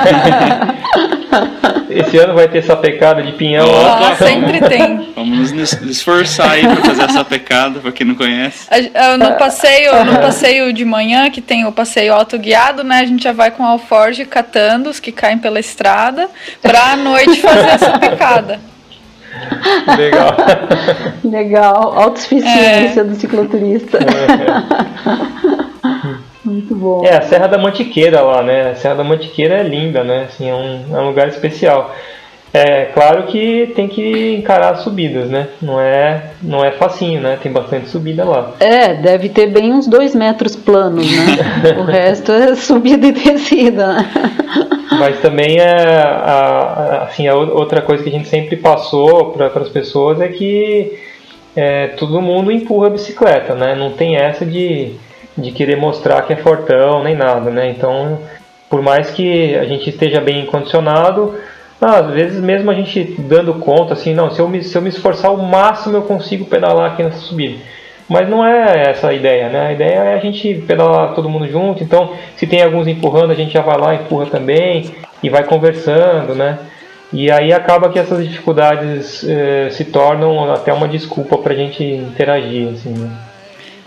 Esse ano vai ter essa pecada de pinhão. Ah, sempre tem. Vamos nos esforçar aí pra fazer essa pecada, pra quem não conhece. No passeio, no passeio de manhã, que tem o passeio autoguiado, né? A gente já vai com alforge catando os que caem pela estrada, pra à noite fazer essa pecada. Legal. Legal. Autossuficiência é. do cicloturista. É. Muito bom. É, a Serra da Mantiqueira lá, né? A Serra da Mantiqueira é linda, né? Assim, é um, é um lugar especial. É claro que tem que encarar as subidas, né? Não é, não é facinho, né? Tem bastante subida lá. É, deve ter bem uns dois metros planos, né? o resto é subida e descida. Mas também é a, assim, a outra coisa que a gente sempre passou para as pessoas é que é, todo mundo empurra a bicicleta, né? Não tem essa de, de querer mostrar que é fortão nem nada, né? Então, por mais que a gente esteja bem condicionado, ah, às vezes mesmo a gente dando conta, assim, não, se eu, me, se eu me esforçar ao máximo eu consigo pedalar aqui nessa subida. Mas não é essa a ideia, né? A ideia é a gente pedalar todo mundo junto. Então, se tem alguns empurrando, a gente já vai lá, empurra também e vai conversando, né? E aí acaba que essas dificuldades eh, se tornam até uma desculpa para a gente interagir, assim, né?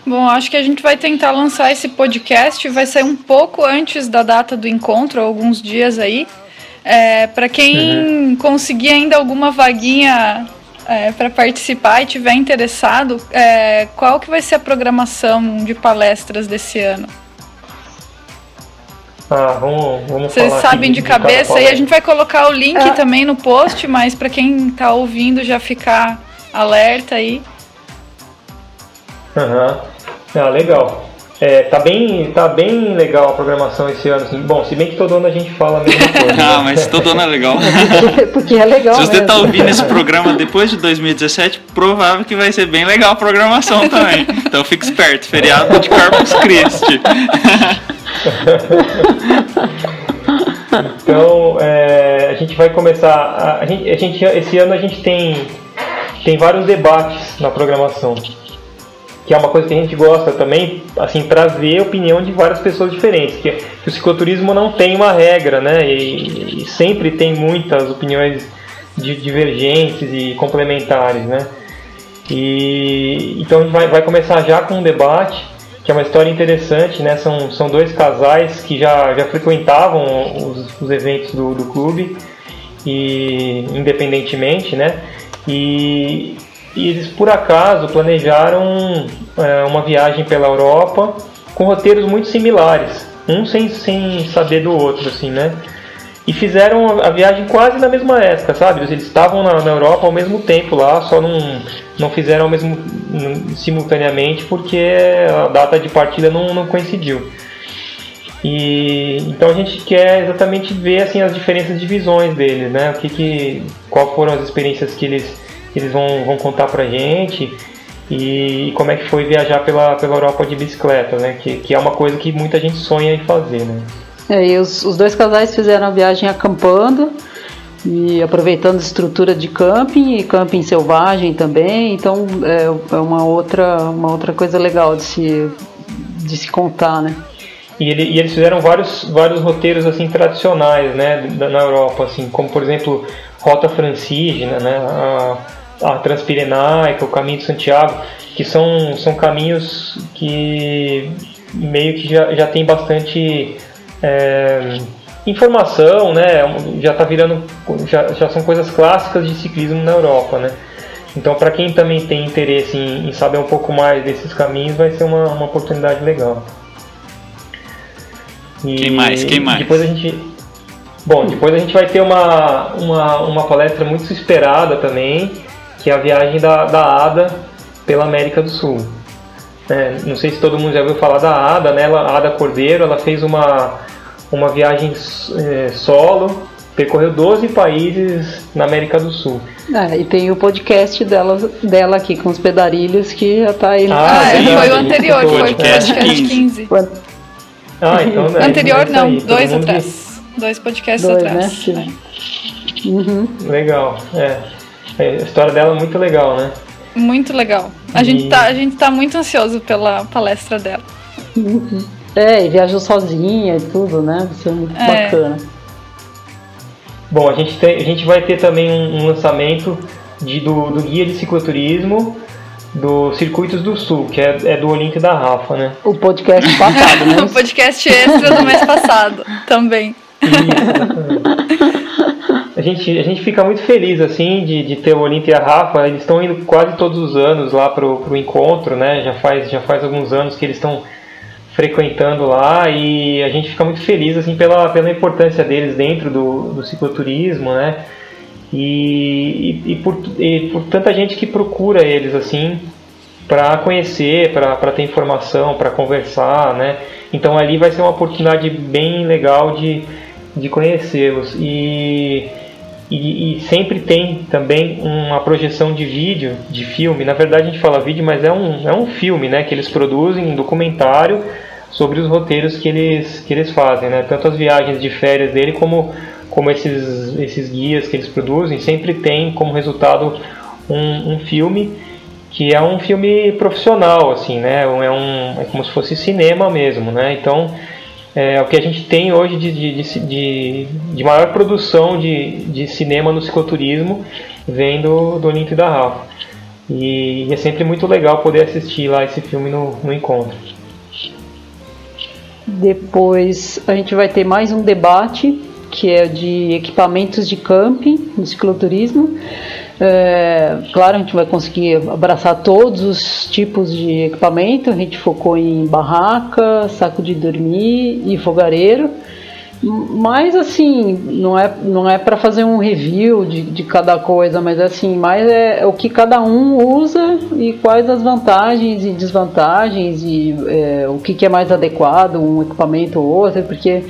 Bom, acho que a gente vai tentar lançar esse podcast, vai sair um pouco antes da data do encontro, alguns dias aí. É, para quem uhum. conseguir ainda alguma vaguinha é, para participar e tiver interessado, é, qual que vai ser a programação de palestras desse ano? Ah, vamos, vamos Vocês sabem de, de cabeça e a gente vai colocar o link é. também no post, mas para quem está ouvindo já ficar alerta aí. Aham. Uhum. Ah, legal. É, tá bem, tá bem legal a programação esse ano. Assim. Bom, se bem que todo ano a gente fala a mesma coisa. ah, mas todo ano é legal. Porque é legal. Se você mesmo. tá ouvindo esse programa depois de 2017, provável que vai ser bem legal a programação também. Então fique esperto, feriado de Corpus Christi. então é, a gente vai começar. A, a, gente, a gente, esse ano a gente tem, tem vários debates na programação que é uma coisa que a gente gosta também, assim, trazer a opinião de várias pessoas diferentes, que, que o cicloturismo não tem uma regra, né, e, e sempre tem muitas opiniões de, divergentes e complementares, né, e então a gente vai, vai começar já com um debate, que é uma história interessante, né, são, são dois casais que já, já frequentavam os, os eventos do, do clube, e independentemente, né, e e eles por acaso planejaram é, uma viagem pela Europa com roteiros muito similares, um sem, sem saber do outro, assim, né? E fizeram a viagem quase na mesma época, sabe? Eles estavam na, na Europa ao mesmo tempo lá, só não, não fizeram ao mesmo simultaneamente porque a data de partida não, não coincidiu. E então a gente quer exatamente ver assim as diferenças de visões deles, né? O que, que qual foram as experiências que eles eles vão, vão contar pra gente e como é que foi viajar pela, pela Europa de bicicleta, né? Que, que é uma coisa que muita gente sonha em fazer, né? É, e os, os dois casais fizeram a viagem acampando e aproveitando a estrutura de camping e camping selvagem também, então é, é uma, outra, uma outra coisa legal de se, de se contar, né? E, ele, e, eles fizeram vários, vários roteiros assim tradicionais, né, na Europa, assim, como por exemplo Rota Francígena, né, a, a Transpirenaica, o Caminho de Santiago, que são, são caminhos que meio que já, já tem bastante é, informação, né? Já está virando, já, já são coisas clássicas de ciclismo na Europa, né? Então, para quem também tem interesse em, em, saber um pouco mais desses caminhos, vai ser uma, uma oportunidade legal. E quem mais? Quem mais? Depois a gente, bom, depois a gente vai ter uma, uma, uma palestra muito esperada também, que é a viagem da, da Ada pela América do Sul. É, não sei se todo mundo já ouviu falar da Ada, né? A Ada Cordeiro, ela fez uma, uma viagem é, solo, percorreu 12 países na América do Sul. É, e tem o podcast dela, dela aqui com os pedarilhos que já tá aí no Ah, é, foi o anterior, foi o podcast 15. 15. Ah, então né, Anterior não, aí, dois atrás. Dois podcasts dois, atrás. Né? É. Uhum. Legal, é. É, a história dela é muito legal, né? Muito legal. A, e... gente, tá, a gente tá muito ansioso pela palestra dela. É, e viajou sozinha e tudo, né? Vai ser muito é. bacana. Bom, a gente, tem, a gente vai ter também um, um lançamento de, do, do guia de cicloturismo do Circuitos do Sul, que é, é do Olímpio da Rafa, né? O podcast passado, né? o podcast extra do mês passado também. Isso, a gente, a gente fica muito feliz assim de, de ter o Olímpia e a Rafa. Eles estão indo quase todos os anos lá pro, pro encontro, né? Já faz, já faz alguns anos que eles estão frequentando lá e a gente fica muito feliz assim pela, pela importância deles dentro do, do cicloturismo, né? E, e, e, por, e por tanta gente que procura eles assim para conhecer, para ter informação, para conversar, né? Então ali vai ser uma oportunidade bem legal de, de conhecê-los. E, e, e, sempre tem também uma projeção de vídeo, de filme. Na verdade a gente fala vídeo, mas é um, é um filme né, que eles produzem, um documentário sobre os roteiros que eles, que eles fazem. Né? Tanto as viagens de férias dele como, como esses, esses guias que eles produzem, sempre tem como resultado um, um filme que é um filme profissional, assim, né? É, um, é como se fosse cinema mesmo, né? Então, é o que a gente tem hoje de, de, de, de maior produção de, de cinema no cicloturismo vem do, do e da Rafa. E, e, é sempre muito legal poder assistir lá esse filme no, no encontro. Depois a gente vai ter mais um debate que é de equipamentos de camping no cicloturismo. É, claro, a gente vai conseguir abraçar todos os tipos de equipamento. A gente focou em barraca, saco de dormir e fogareiro. Mas assim, não é, não é para fazer um review de, de cada coisa, mas assim, mais é, é o que cada um usa e quais as vantagens e desvantagens e é, o que, que é mais adequado, um equipamento ou outro, porque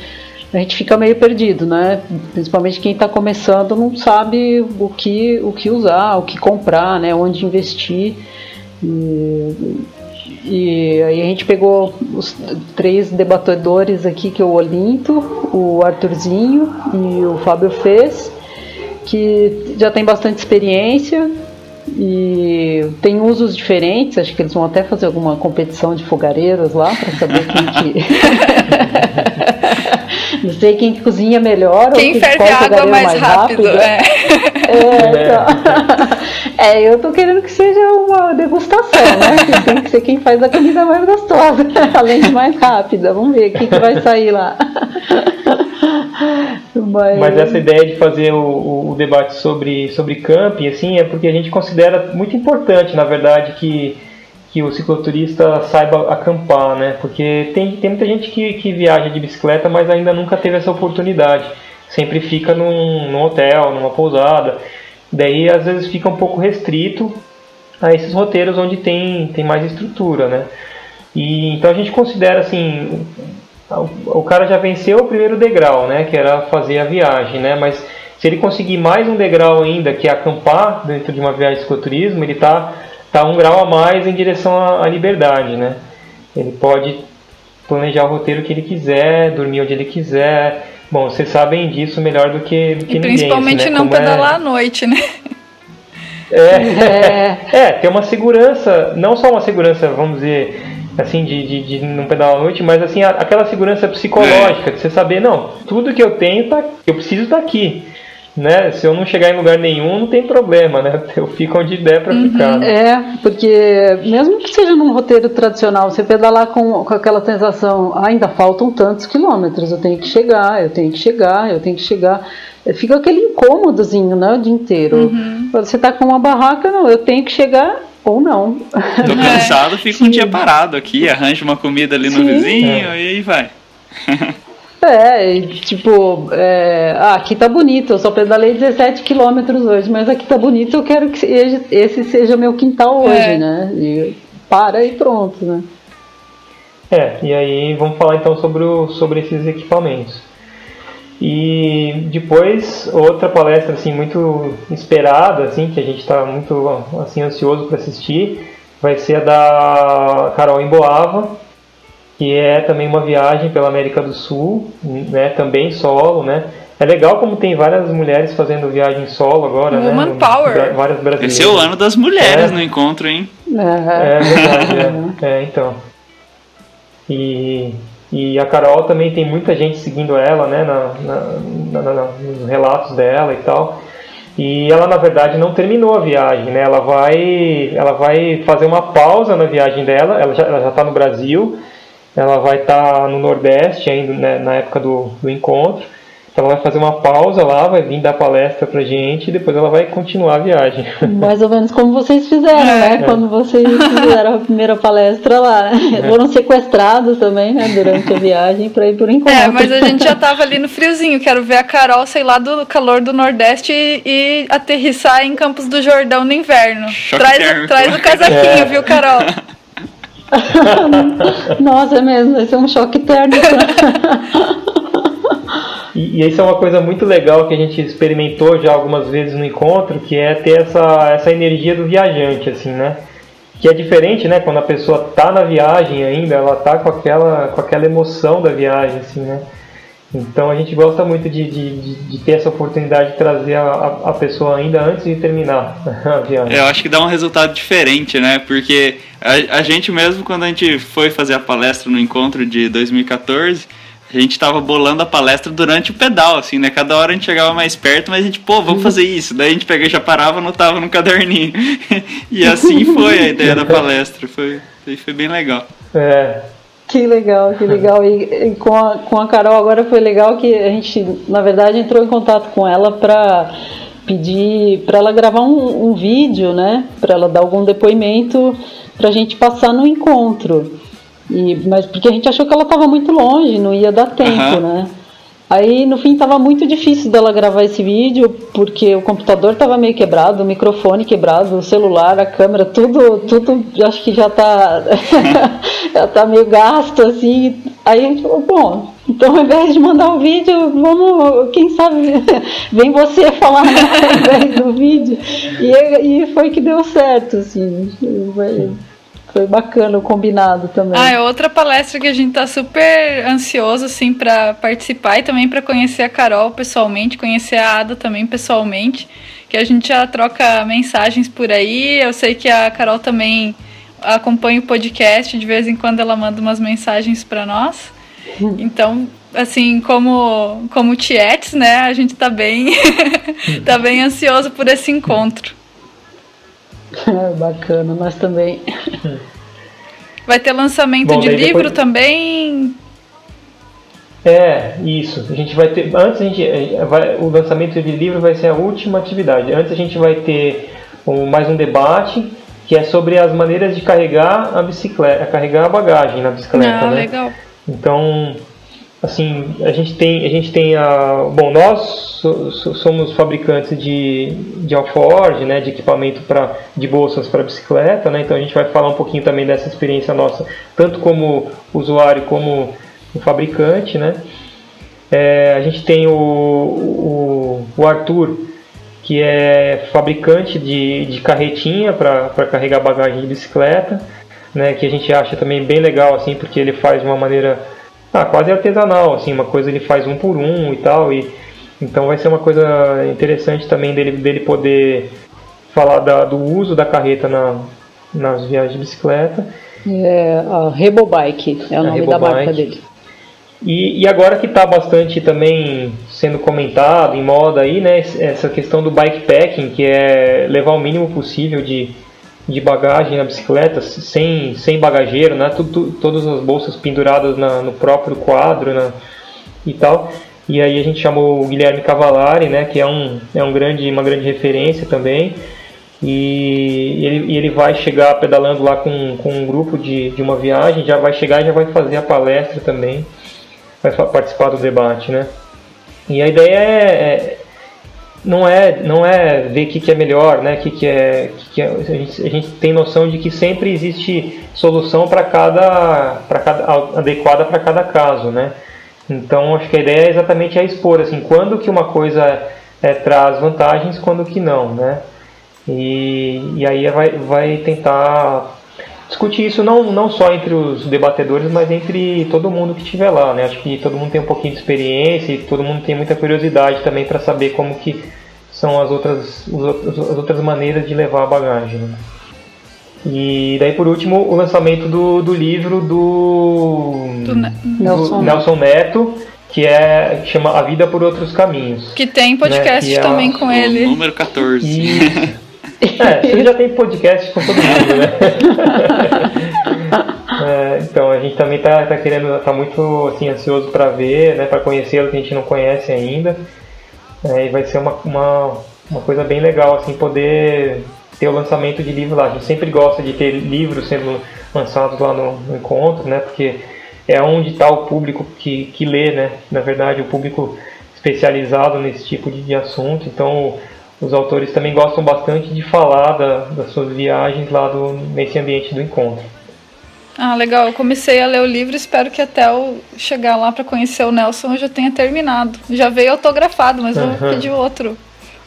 a gente fica meio perdido, né? Principalmente quem está começando não sabe o que, o que usar, o que comprar, né? Onde investir. E, e aí a gente pegou os três debatedores aqui, que é o Olinto, o Arthurzinho e o Fábio Fez, que já tem bastante experiência e tem usos diferentes, acho que eles vão até fazer alguma competição de fogareiros lá para saber quem que Não sei quem cozinha melhor quem ou quem ferve água mais, mais rápido. rápido. É. É, então. é, eu tô querendo que seja uma degustação, né? tem que ser quem faz a comida mais gostosa, além de mais rápida. Vamos ver o que, que vai sair lá. Mas... Mas... essa ideia de fazer o, o, debate sobre, sobre camping, assim, é porque a gente considera muito importante, na verdade, que que o cicloturista saiba acampar, né? Porque tem, tem muita gente que, que viaja de bicicleta, mas ainda nunca teve essa oportunidade. Sempre fica num, num hotel, numa pousada. Daí às vezes fica um pouco restrito a esses roteiros onde tem, tem mais estrutura, né? E então a gente considera assim, o, o cara já venceu o primeiro degrau, né? Que era fazer a viagem, né? Mas se ele conseguir mais um degrau ainda, que é acampar dentro de uma viagem de cicloturismo, ele está está um grau a mais em direção à, à liberdade, né? Ele pode planejar o roteiro que ele quiser, dormir onde ele quiser. Bom, vocês sabem disso melhor do que, do que e ninguém. Principalmente né? não Como pedalar é... à noite, né? É, é, tem uma segurança, não só uma segurança, vamos dizer, assim, de, de, de não pedalar à noite, mas assim, aquela segurança psicológica, de você saber, não, tudo que eu tenho, tá, eu preciso estar tá aqui né? Se eu não chegar em lugar nenhum, não tem problema, né? Eu fico onde der para uhum. ficar. Né? É, porque mesmo que seja num roteiro tradicional, você pedalar com, com aquela sensação, ah, ainda faltam tantos quilômetros, eu tenho que chegar, eu tenho que chegar, eu tenho que chegar. Fica aquele incômodozinho, né, o dia inteiro. Uhum. Você tá com uma barraca, não, eu tenho que chegar ou não. Tô cansado, fico um dia parado aqui, arranjo uma comida ali no Sim. vizinho é. e aí vai. É, tipo, é, ah, aqui tá bonito, eu só pedalei 17 quilômetros hoje, mas aqui tá bonito, eu quero que esse seja meu quintal hoje, é. né? E para e pronto, né? É, e aí vamos falar então sobre, o, sobre esses equipamentos. E depois outra palestra assim muito esperada, assim que a gente está muito assim ansioso para assistir, vai ser a da Carol Emboava, que é também uma viagem pela América do Sul, né, também solo, né? É legal como tem várias mulheres fazendo viagem solo agora, né? Woman Power. Várias brasileiras. Esse é o ano das mulheres é. no encontro, hein? É, é verdade, é. é. então. E, e a Carol também tem muita gente seguindo ela, né, na, na, na, nos relatos dela e tal. E ela na verdade não terminou a viagem, né? Ela vai, ela vai fazer uma pausa na viagem dela. Ela já está no Brasil ela vai estar tá no Nordeste ainda né, na época do, do encontro. ela vai fazer uma pausa lá, vai vir dar palestra pra gente e depois ela vai continuar a viagem. Mais ou menos como vocês fizeram, né? É. Quando vocês fizeram a primeira palestra lá. É. Foram sequestrados também, né? Durante a viagem para ir por encontro. É, mas a gente já tava ali no friozinho. Quero ver a Carol, sei lá, do calor do Nordeste e, e aterrissar em Campos do Jordão no inverno. traz, traz o casaquinho, é. viu, Carol? Nossa, é mesmo, vai ser um choque térmico. E, e, isso é uma coisa muito legal que a gente experimentou já algumas vezes no encontro, que é ter essa, essa energia do viajante, assim, né? Que é diferente, né? Quando a pessoa tá na viagem ainda, ela tá com aquela, com aquela emoção da viagem, assim, né? Então a gente gosta muito de, de, de ter essa oportunidade de trazer a, a, pessoa ainda antes de terminar a viagem. Eu acho que dá um resultado diferente, né? Porque a, a gente mesmo, quando a gente foi fazer a palestra no encontro de 2014 a gente tava bolando a palestra durante o pedal, assim, né? Cada hora a gente chegava mais perto, mas a gente, pô, vamos fazer isso. Daí a gente pegava, já parava, anotava no caderninho. e assim foi a ideia da palestra. Foi, foi bem legal. É. Que legal, que legal. E, e, com, a, com a Carol agora foi legal que a gente, na verdade, entrou em contato com ela para pedir para ela gravar um, um vídeo, né? Para ela dar algum depoimento para a gente passar no encontro. E, mas porque a gente achou que ela estava muito longe, não ia dar tempo, uhum. né? Aí no fim estava muito difícil dela gravar esse vídeo, porque o computador estava meio quebrado, o microfone quebrado, o celular, a câmera, tudo, tudo acho que já está já tá meio gasto, assim. Aí a gente falou, bom, então ao invés de mandar o vídeo, vamos, quem sabe, vem você falar ao invés do vídeo. E, e foi que deu certo, assim. Foi, foi bacana o combinado também. Ah, é outra palestra que a gente tá super ansioso assim para participar e também para conhecer a Carol pessoalmente, conhecer a Ada também pessoalmente, que a gente já troca mensagens por aí. Eu sei que a Carol também acompanha o podcast, de vez em quando ela manda umas mensagens para nós. Então, assim, como como tietes, né, a gente tá bem tá bem ansioso por esse encontro. Bacana, nós também. Vai ter lançamento Bom, de livro depois... também? É, isso. A gente vai ter. Antes a gente. Vai, o lançamento de livro vai ser a última atividade. Antes a gente vai ter um, mais um debate que é sobre as maneiras de carregar a bicicleta, carregar a bagagem na bicicleta. Ah, né? legal. Então assim, a gente tem, a gente tem a, bom, nós so, so, somos fabricantes de, de alforge, né, de equipamento para de bolsas para bicicleta, né, então a gente vai falar um pouquinho também dessa experiência nossa, tanto como usuário como fabricante, né. É, a gente tem o, o, o, Arthur, que é fabricante de, de carretinha para carregar bagagem de bicicleta, né, que a gente acha também bem legal, assim, porque ele faz de uma maneira ah, quase artesanal, assim, uma coisa ele faz um por um e tal, e então vai ser uma coisa interessante também dele, dele poder falar da, do uso da carreta na, nas viagens de bicicleta. É, a Rebobike é o a nome da marca dele. E, e agora que está bastante também sendo comentado em moda aí, né, essa questão do bikepacking, que é levar o mínimo possível de, de bagagem na bicicleta, sem, sem bagageiro, né? Tudo, todas as bolsas penduradas na, no próprio quadro né? e tal. E aí a gente chamou o Guilherme Cavalari, né? Que é, um, é um grande, uma grande referência também. E ele, ele vai chegar pedalando lá com, com um grupo de, de uma viagem, já vai chegar e já vai fazer a palestra também, vai participar do debate, né? E a ideia é, é não é não é ver o que, que é melhor, né? Que que é, que, que é a, gente, a, gente, tem noção de que sempre existe solução para cada para cada adequada para cada caso, né? Então acho que a ideia é exatamente a expor assim quando que uma coisa é, traz vantagens, quando que não, né? E, e aí vai, vai tentar discutir isso não, não só entre os debatedores, mas entre todo mundo que estiver lá, né? Acho que todo mundo tem um pouquinho de experiência e todo mundo tem muita curiosidade também para saber como que são as outras, as outras maneiras de levar a bagagem. Né? E daí por último o lançamento do, do livro do, do, ne do Nelson. Nelson Neto que é que chama A Vida por Outros Caminhos. Que tem podcast né? que é também é com ele. Número 14. E... É, você já tem podcast com todo mundo, né? é, então a gente também tá, tá querendo, tá muito assim ansioso para ver, né, para conhecer o que a gente não conhece ainda. É, e vai ser uma, uma, uma coisa bem legal assim poder ter o lançamento de livro lá. A gente sempre gosta de ter livros sendo lançados lá no, no encontro, né? Porque é onde está o público que, que lê, né? Na verdade, o público especializado nesse tipo de, de assunto. Então, os autores também gostam bastante de falar da, das suas viagens lá do, nesse ambiente do encontro. Ah, legal. Eu comecei a ler o livro, espero que até eu chegar lá para conhecer o Nelson eu já tenha terminado. Já veio autografado, mas uhum. vou pedir outro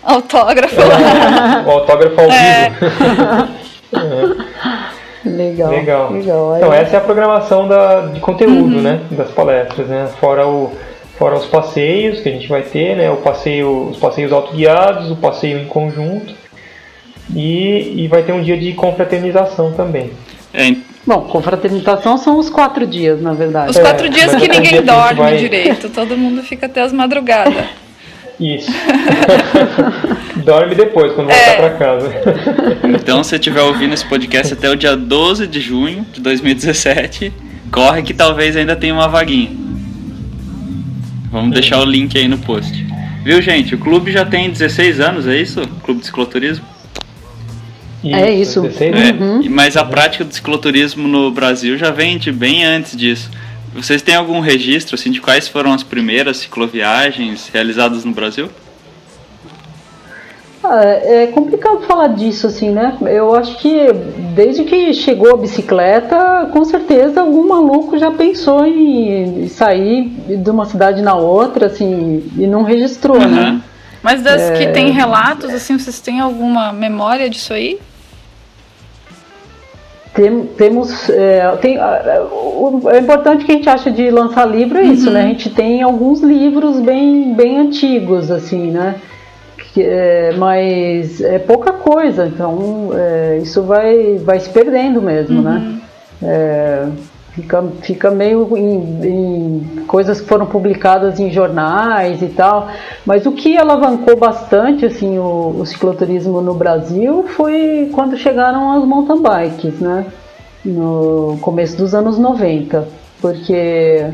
autógrafo. É, o autógrafo ao é. vivo. Legal. Legal. Legal. Então, essa é a programação da, de conteúdo, uhum. né? Das palestras, né? Fora o, fora os passeios que a gente vai ter, né? O passeio, os passeios autoguiados, o passeio em conjunto e, e vai ter um dia de confraternização também. É. Bom, confraternização são os quatro dias, na verdade. Os quatro é, dias que ninguém dia dorme vai... direito, todo mundo fica até as madrugadas. Isso. Dorme depois, quando voltar é. pra casa. Então, se você estiver ouvindo esse podcast até o dia 12 de junho de 2017, corre que talvez ainda tenha uma vaguinha. Vamos deixar o link aí no post. Viu, gente? O clube já tem 16 anos, é isso? Clube de Cicloturismo? Isso, é isso. É, uhum. Mas a prática do cicloturismo no Brasil já vem de bem antes disso. Vocês têm algum registro assim, de quais foram as primeiras cicloviagens realizadas no Brasil? Ah, é complicado falar disso, assim, né? Eu acho que desde que chegou a bicicleta, com certeza algum maluco já pensou em sair de uma cidade na outra, assim, e não registrou, uhum. né? Mas das é... que tem relatos, assim, vocês têm alguma memória disso aí? Tem, temos é, tem, o, é importante que a gente acha de lançar livro é isso, uhum. né? A gente tem alguns livros bem, bem antigos, assim, né? É, mas é pouca coisa, então é, isso vai, vai se perdendo mesmo, né? uhum. né? É, fica, fica meio em, em, coisas que foram publicadas em jornais e tal. Mas o que alavancou bastante assim o, o cicloturismo no Brasil foi quando chegaram as mountain bikes, né? No começo dos anos 90, porque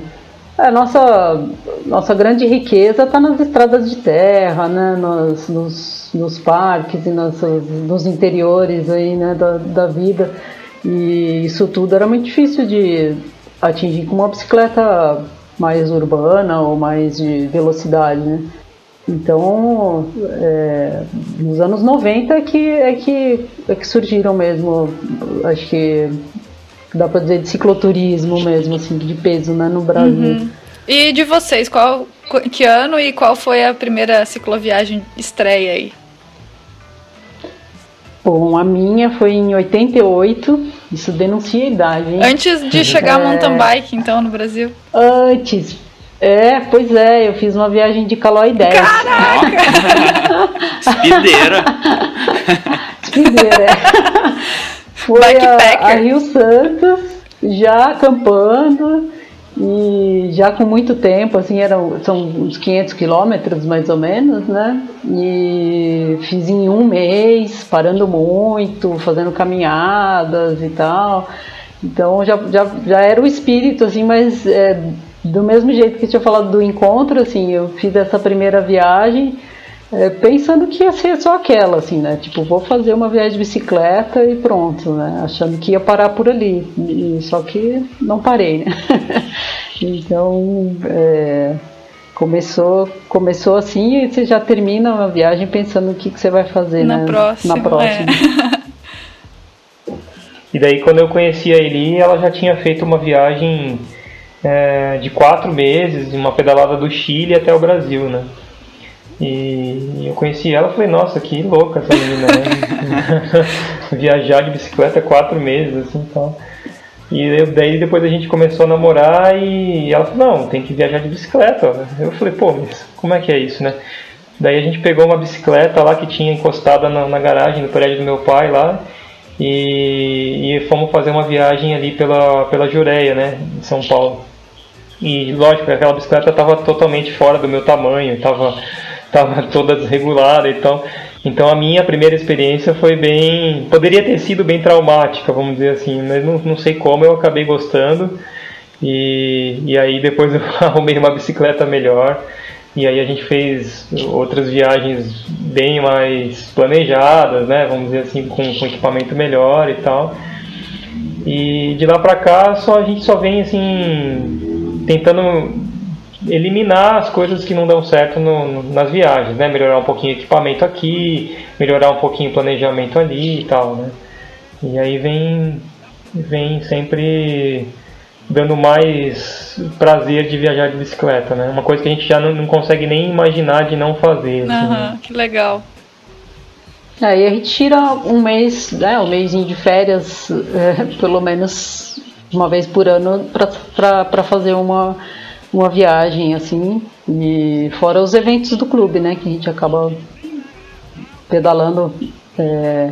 a é, nossa, nossa grande riqueza está nas estradas de terra, né? nos, nos, nos parques e nos, nos interiores aí, né? da, da vida. E isso tudo era muito difícil de atingir com uma bicicleta mais urbana ou mais de velocidade, né? Então, é, nos anos 90 é que, é, que, é que surgiram mesmo, acho que dá para dizer de cicloturismo mesmo, assim, de peso, né, no Brasil. Uhum. E de vocês, qual, que ano e qual foi a primeira cicloviagem estreia aí? Bom, a minha foi em 88, isso denuncia a idade, hein? Antes de chegar é... a mountain bike, então, no Brasil? Antes. É, pois é, eu fiz uma viagem de Calói 10. Caraca! Espideira! Espideira, é. Foi a, a Rio Santos, já acampando e já com muito tempo, assim, eram, são uns 500 quilômetros mais ou menos, né? E fiz em um mês, parando muito, fazendo caminhadas e tal. Então já, já, já era o espírito, assim, mas é, do mesmo jeito que eu tinha falado do encontro, assim, eu fiz essa primeira viagem é, pensando que ia ser só aquela, assim, né? Tipo, vou fazer uma viagem de bicicleta e pronto, né? Achando que ia parar por ali. E, só que não parei, né? então, é, começou, começou assim e você já termina uma viagem pensando o que, que você vai fazer, Na né? Próxima, Na próxima. É. E daí, quando eu conheci a Eli, ela já tinha feito uma viagem é, de quatro meses, uma pedalada do Chile até o Brasil, né? E eu conheci ela e falei, nossa, que louca essa menina, né? Viajar de bicicleta quatro meses, assim, tal. E eu, daí depois a gente começou a namorar e ela falou, não, tem que viajar de bicicleta. Eu falei, pô, mas como é que é isso, né? Daí a gente pegou uma bicicleta lá que tinha encostada na, na garagem do prédio do meu pai lá e, e, fomos fazer uma viagem ali pela, pela Jureia, né, em São Paulo. E lógico, aquela bicicleta estava totalmente fora do meu tamanho, estava tava toda desregulada então Então a minha primeira experiência foi bem. poderia ter sido bem traumática, vamos dizer assim, mas não, não sei como eu acabei gostando. E, e aí depois eu arrumei uma bicicleta melhor. E aí a gente fez outras viagens bem mais planejadas, né? Vamos dizer assim, com, com equipamento melhor e tal. E de lá pra cá só a gente só vem assim tentando eliminar as coisas que não dão certo no, no, nas viagens, né? Melhorar um pouquinho o equipamento aqui, melhorar um pouquinho o planejamento ali e tal, né? E aí vem vem sempre dando mais prazer de viajar de bicicleta, né? Uma coisa que a gente já não, não consegue nem imaginar de não fazer. Assim, né? Que legal. Aí a gente tira um mês, né, um mêsinho de férias, é, pelo menos uma vez por ano, para fazer uma, uma viagem, assim, e fora os eventos do clube, né, que a gente acaba pedalando, é,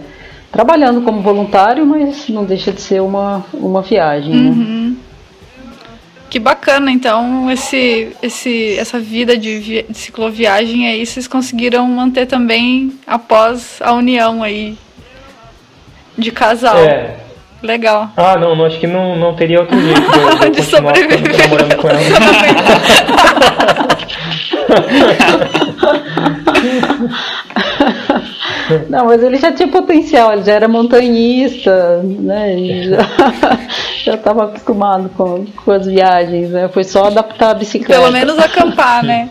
trabalhando como voluntário, mas não deixa de ser uma, uma viagem, né? uhum. né? Que bacana, então, esse, esse, essa vida de, de cicloviagem aí vocês conseguiram manter também após a união aí de casal. É. Legal. Ah, não, não, acho que não, não teria outro jeito de, eu, de, de sobreviver namorando com ela. Não, mas ele já tinha potencial, ele já era montanhista, né? já estava acostumado com, com as viagens, né? Foi só adaptar a bicicleta. Pelo menos acampar, né?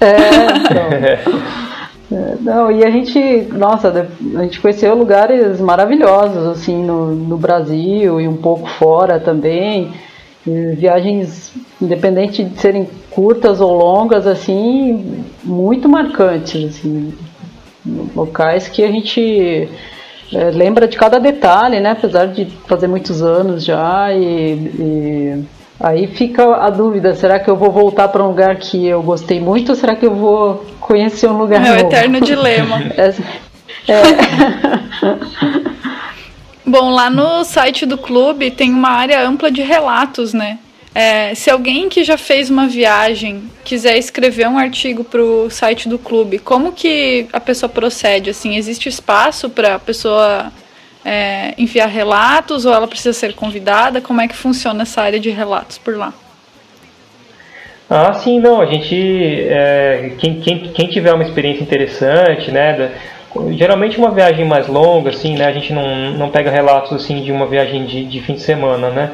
É, então. É, não, e a gente, nossa, a gente conheceu lugares maravilhosos, assim, no, no Brasil e um pouco fora também. Viagens, independente de serem curtas ou longas, assim, muito marcantes, assim locais que a gente é, lembra de cada detalhe, né? Apesar de fazer muitos anos já e, e aí fica a dúvida: será que eu vou voltar para um lugar que eu gostei muito ou será que eu vou conhecer um lugar é novo? É o eterno dilema. é. é. Bom, lá no site do clube tem uma área ampla de relatos, né? É, se alguém que já fez uma viagem quiser escrever um artigo para o site do clube, como que a pessoa procede? Assim, existe espaço para a pessoa é, enviar relatos ou ela precisa ser convidada? Como é que funciona essa área de relatos por lá? Ah, sim, não. A gente, é, quem, quem, quem tiver uma experiência interessante, né? Da, geralmente uma viagem mais longa, assim, né? A gente não, não pega relatos assim de uma viagem de, de fim de semana, né?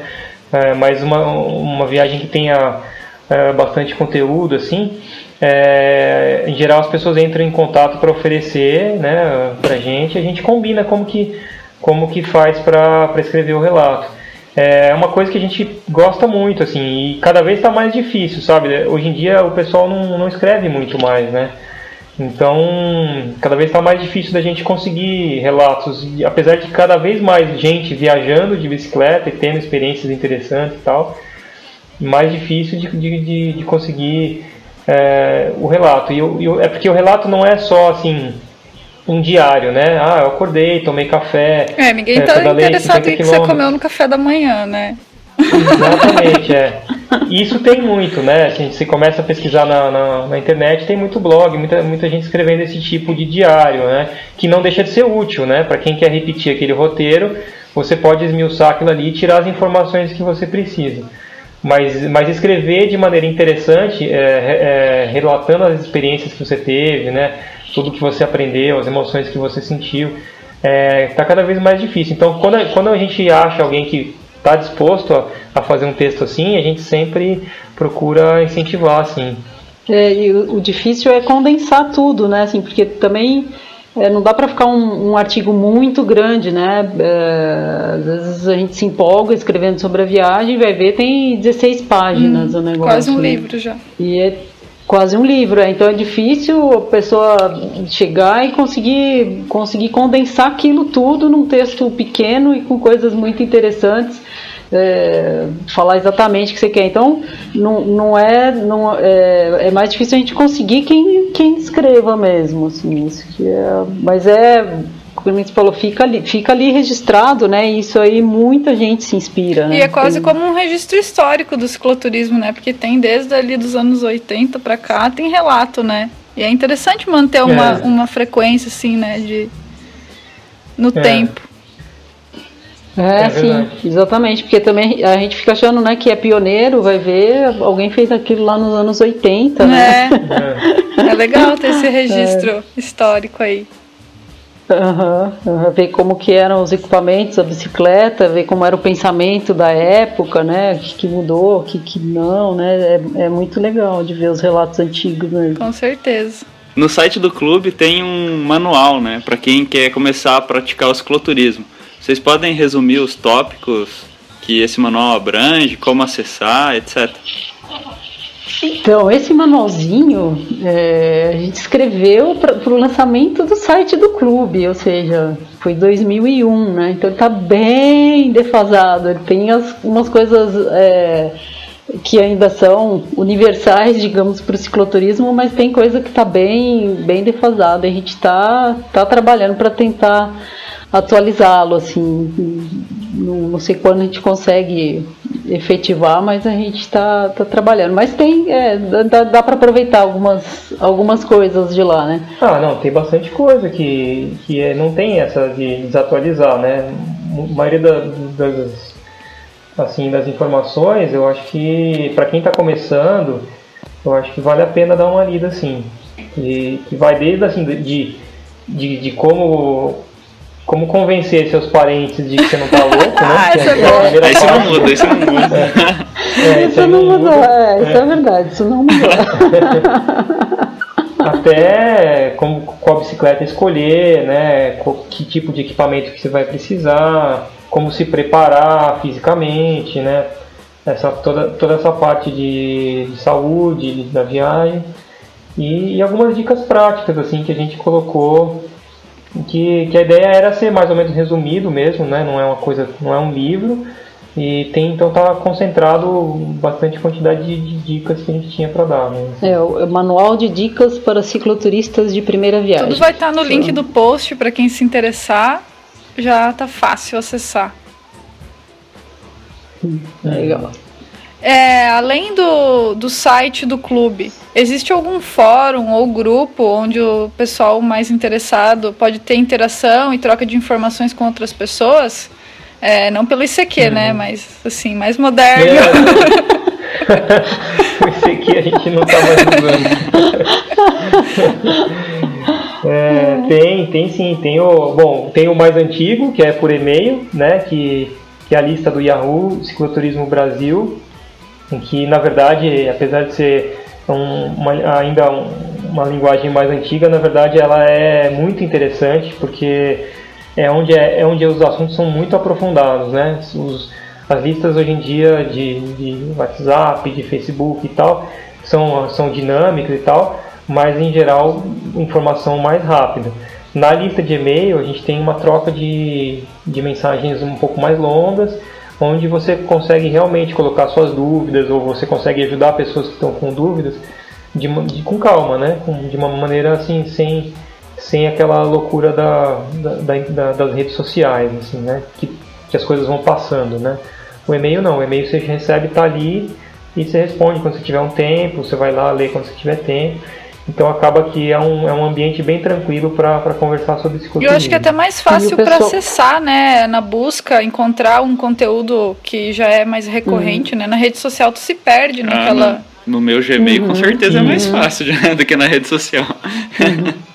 é, mas uma, uma viagem que tenha é, bastante conteúdo, assim, é, em geral as pessoas entram em contato para oferecer né, para gente, a gente combina como que, como que faz para escrever o relato. É uma coisa que a gente gosta muito, assim, e cada vez está mais difícil, sabe? Hoje em dia o pessoal não, não escreve muito mais, né? Então, cada vez está mais difícil da gente conseguir relatos, apesar de cada vez mais gente viajando de bicicleta e tendo experiências interessantes e tal, mais difícil de, de, de conseguir é, o relato. E eu, é porque o relato não é só assim um diário, né? Ah, eu acordei, tomei café. É, ninguém é, interessado em que você comeu no café da manhã, né? Exatamente, é. Isso tem muito, né? Assim, você começa a pesquisar na, na, na, internet, tem muito blog, muita, muita gente escrevendo esse tipo de diário, né? Que não deixa de ser útil, né? Para quem quer repetir aquele roteiro, você pode esmiuçar aquilo ali e tirar as informações que você precisa. Mas, mas escrever de maneira interessante, é, é, relatando as experiências que você teve, né? Tudo que você aprendeu, as emoções que você sentiu, está é, tá cada vez mais difícil. Então, quando quando a gente acha alguém que está disposto a, a, fazer um texto assim, a gente sempre procura incentivar, assim. É, e o, o difícil é condensar tudo, né? Assim, porque também é, não dá para ficar um, um, artigo muito grande, né? É, às vezes a gente se empolga escrevendo sobre a viagem, vai ver tem 16 páginas hum, o negócio. Quase um livro já. E é quase um livro, é. então é difícil a pessoa chegar e conseguir conseguir condensar aquilo tudo num texto pequeno e com coisas muito interessantes é, falar exatamente o que você quer. Então, não, não é, não, é, é mais difícil a gente conseguir quem, quem escreva mesmo, assim, isso que é, mas é como a gente falou, fica ali, fica ali registrado, né? E isso aí muita gente se inspira. Né? E é quase tem... como um registro histórico do cicloturismo, né? Porque tem desde ali dos anos 80 para cá, tem relato, né? E é interessante manter uma, é. uma frequência assim, né, de no é. tempo. É, é sim, exatamente, porque também a gente fica achando, né, que é pioneiro, vai ver, alguém fez aquilo lá nos anos 80, né? É, é legal ter esse registro é. histórico aí. Uhum, uhum, ver como que eram os equipamentos, a bicicleta, ver como era o pensamento da época, né? O que, que mudou, o que, que não, né? É, é muito legal de ver os relatos antigos mesmo. Com certeza. No site do clube tem um manual, né? Para quem quer começar a praticar o cicloturismo. Vocês podem resumir os tópicos que esse manual abrange, como acessar, etc. Então, esse manualzinho é, a gente escreveu para o lançamento do site do clube, ou seja, foi 2001, né? Então ele está bem defasado. Ele tem as, umas coisas é, que ainda são universais, digamos, para o cicloturismo, mas tem coisa que está bem, bem defasada. A gente está tá trabalhando para tentar atualizá-lo, assim. Não, não sei quando a gente consegue efetivar, mas a gente está tá trabalhando. Mas tem, é, dá, dá para aproveitar algumas, algumas coisas de lá, né? Ah, não, tem bastante coisa que, que é, não tem essa de desatualizar, né? A maioria da, das, assim, das informações, eu acho que para quem está começando, eu acho que vale a pena dar uma lida assim. E, que vai desde assim, de, de, de como como convencer seus parentes de que você não tá louco, né? ah, isso é, é bom. Isso não muda, isso não muda. É, isso, não mudou, é, isso é. é verdade, isso não mudou. Até como qual bicicleta escolher, né? Que tipo de equipamento que você vai precisar, como se preparar fisicamente, né? Essa, toda, toda essa parte de, de saúde da viagem e, e algumas dicas práticas assim que a gente colocou que, que a ideia era ser mais ou menos resumido mesmo, né? Não é uma coisa, não é um livro e tem então tá concentrado bastante quantidade de, de dicas que a gente tinha para dar. Né? É o, manual de dicas para cicloturistas de primeira viagem. Tudo vai estar tá no link do post para quem se interessar. Já tá fácil acessar. Legal. É, além do, do site do clube, existe algum fórum ou grupo onde o pessoal mais interessado pode ter interação e troca de informações com outras pessoas? É, não pelo ICQ, uhum. né? Mas assim, mais moderno. É. o ICQ a gente não tá mais usando. é, tem, tem sim, tem o. Bom, tem o mais antigo, que é por e-mail, né? Que, que é a lista do Yahoo Cicloturismo Brasil em que na verdade, apesar de ser um, uma, ainda um, uma linguagem mais antiga, na verdade ela é muito interessante porque é onde, é, é onde os assuntos são muito aprofundados, né? Os, as listas hoje em dia de, de WhatsApp, de Facebook e tal são, são dinâmicas e tal, mas em geral informação mais rápida. Na lista de e-mail a gente tem uma troca de, de mensagens um pouco mais longas onde você consegue realmente colocar suas dúvidas ou você consegue ajudar pessoas que estão com dúvidas de, de com calma, né? Com, de uma maneira assim, sem, sem aquela loucura da, da, da, das redes sociais, assim, né? Que, que as coisas vão passando, né? O e-mail não, o e-mail você recebe, está ali e você responde quando você tiver um tempo, você vai lá ler quando você tiver tempo. Então acaba que é um, é um ambiente bem tranquilo para conversar sobre esse conteúdo. Eu acho que é até mais fácil para acessar, né? Na busca, encontrar um conteúdo que já é mais recorrente, uhum. né? Na rede social tu se perde naquela. Ah, no, no, meu Gmail, uhum. com certeza uhum. é mais uhum. fácil do que na rede social. Uhum.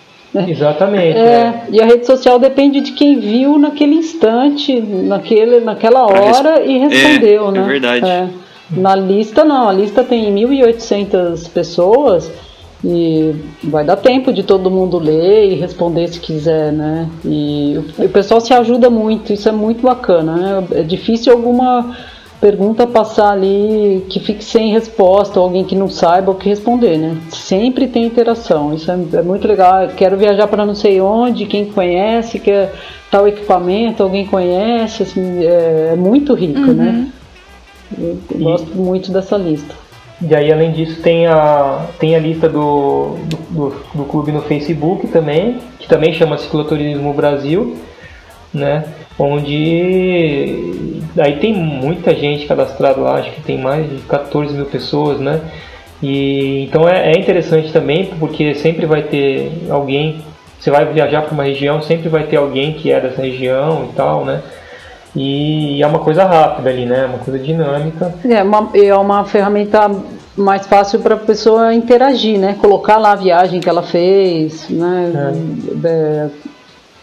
Exatamente. É, é. E a rede social depende de quem viu naquele instante, naquele, naquela hora e respondeu, é, né? É verdade. É. Na lista não, a lista tem 1.800 pessoas e vai dar tempo de todo mundo ler e responder se quiser, né? E o pessoal se ajuda muito, isso é muito bacana, né? É difícil alguma pergunta passar ali que fique sem resposta, ou alguém que não saiba o que responder, né? Sempre tem interação, isso é, é muito legal. Quero viajar para não sei onde, quem conhece, quer tal equipamento, alguém conhece, assim, é, é muito rico, né? uhum. né? Eu gosto muito dessa lista. E aí, além disso, tem a, tem a lista do, do, do, clube no Facebook também, que também chama Cicloturismo Brasil, né? Onde aí tem muita gente cadastrada lá, acho que tem mais de 14 mil pessoas, né? E então é, é interessante também porque sempre vai ter alguém, você vai viajar para uma região, sempre vai ter alguém que é dessa região e tal, né? E é uma coisa rápida ali, né? Uma coisa dinâmica. É uma, é uma ferramenta mais fácil para a pessoa interagir, né? Colocar lá a viagem que ela fez, né? É. É,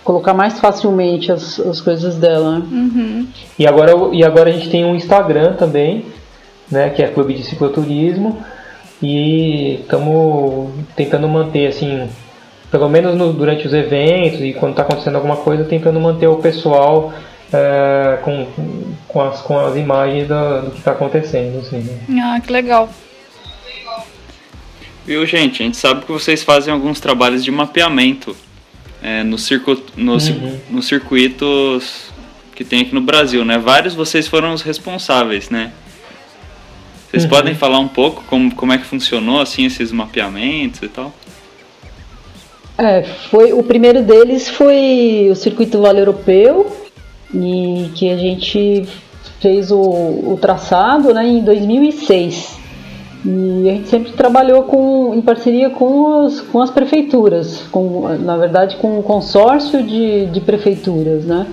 colocar mais facilmente as, as coisas dela. Né? Uhum. E, agora, e agora a gente tem um Instagram também, né? Que é Clube de Cicloturismo. E estamos tentando manter, assim, pelo menos no, durante os eventos e quando está acontecendo alguma coisa, tentando manter o pessoal é, com, com, as, com as imagens do, do que está acontecendo. Assim, né? Ah, que legal. Viu, gente? A gente sabe que vocês fazem alguns trabalhos de mapeamento é, no circo, no, uhum. nos circuitos que tem aqui no Brasil, né? Vários vocês foram os responsáveis, né? Vocês uhum. podem falar um pouco como, como é que funcionou assim esses mapeamentos e tal? É, foi o primeiro deles foi o circuito Vale Europeu e que a gente fez o, o traçado né, em 2006. E a gente sempre trabalhou com, em parceria com, os, com as prefeituras, com, na verdade com o consórcio de, de prefeituras, né?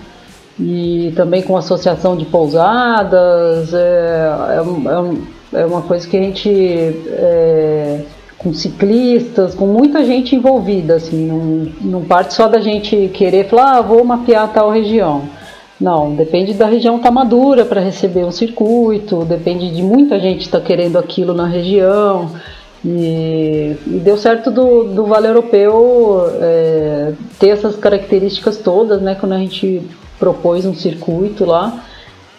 E também com a associação de pousadas, é, é, é uma coisa que a gente. É, com ciclistas, com muita gente envolvida, assim, não, não parte só da gente querer falar, ah, vou mapear tal região. Não, depende da região estar tá madura para receber um circuito, depende de muita gente estar tá querendo aquilo na região. E, e, deu certo do, do Vale Europeu é, ter essas características todas, né? Quando a gente propôs um circuito lá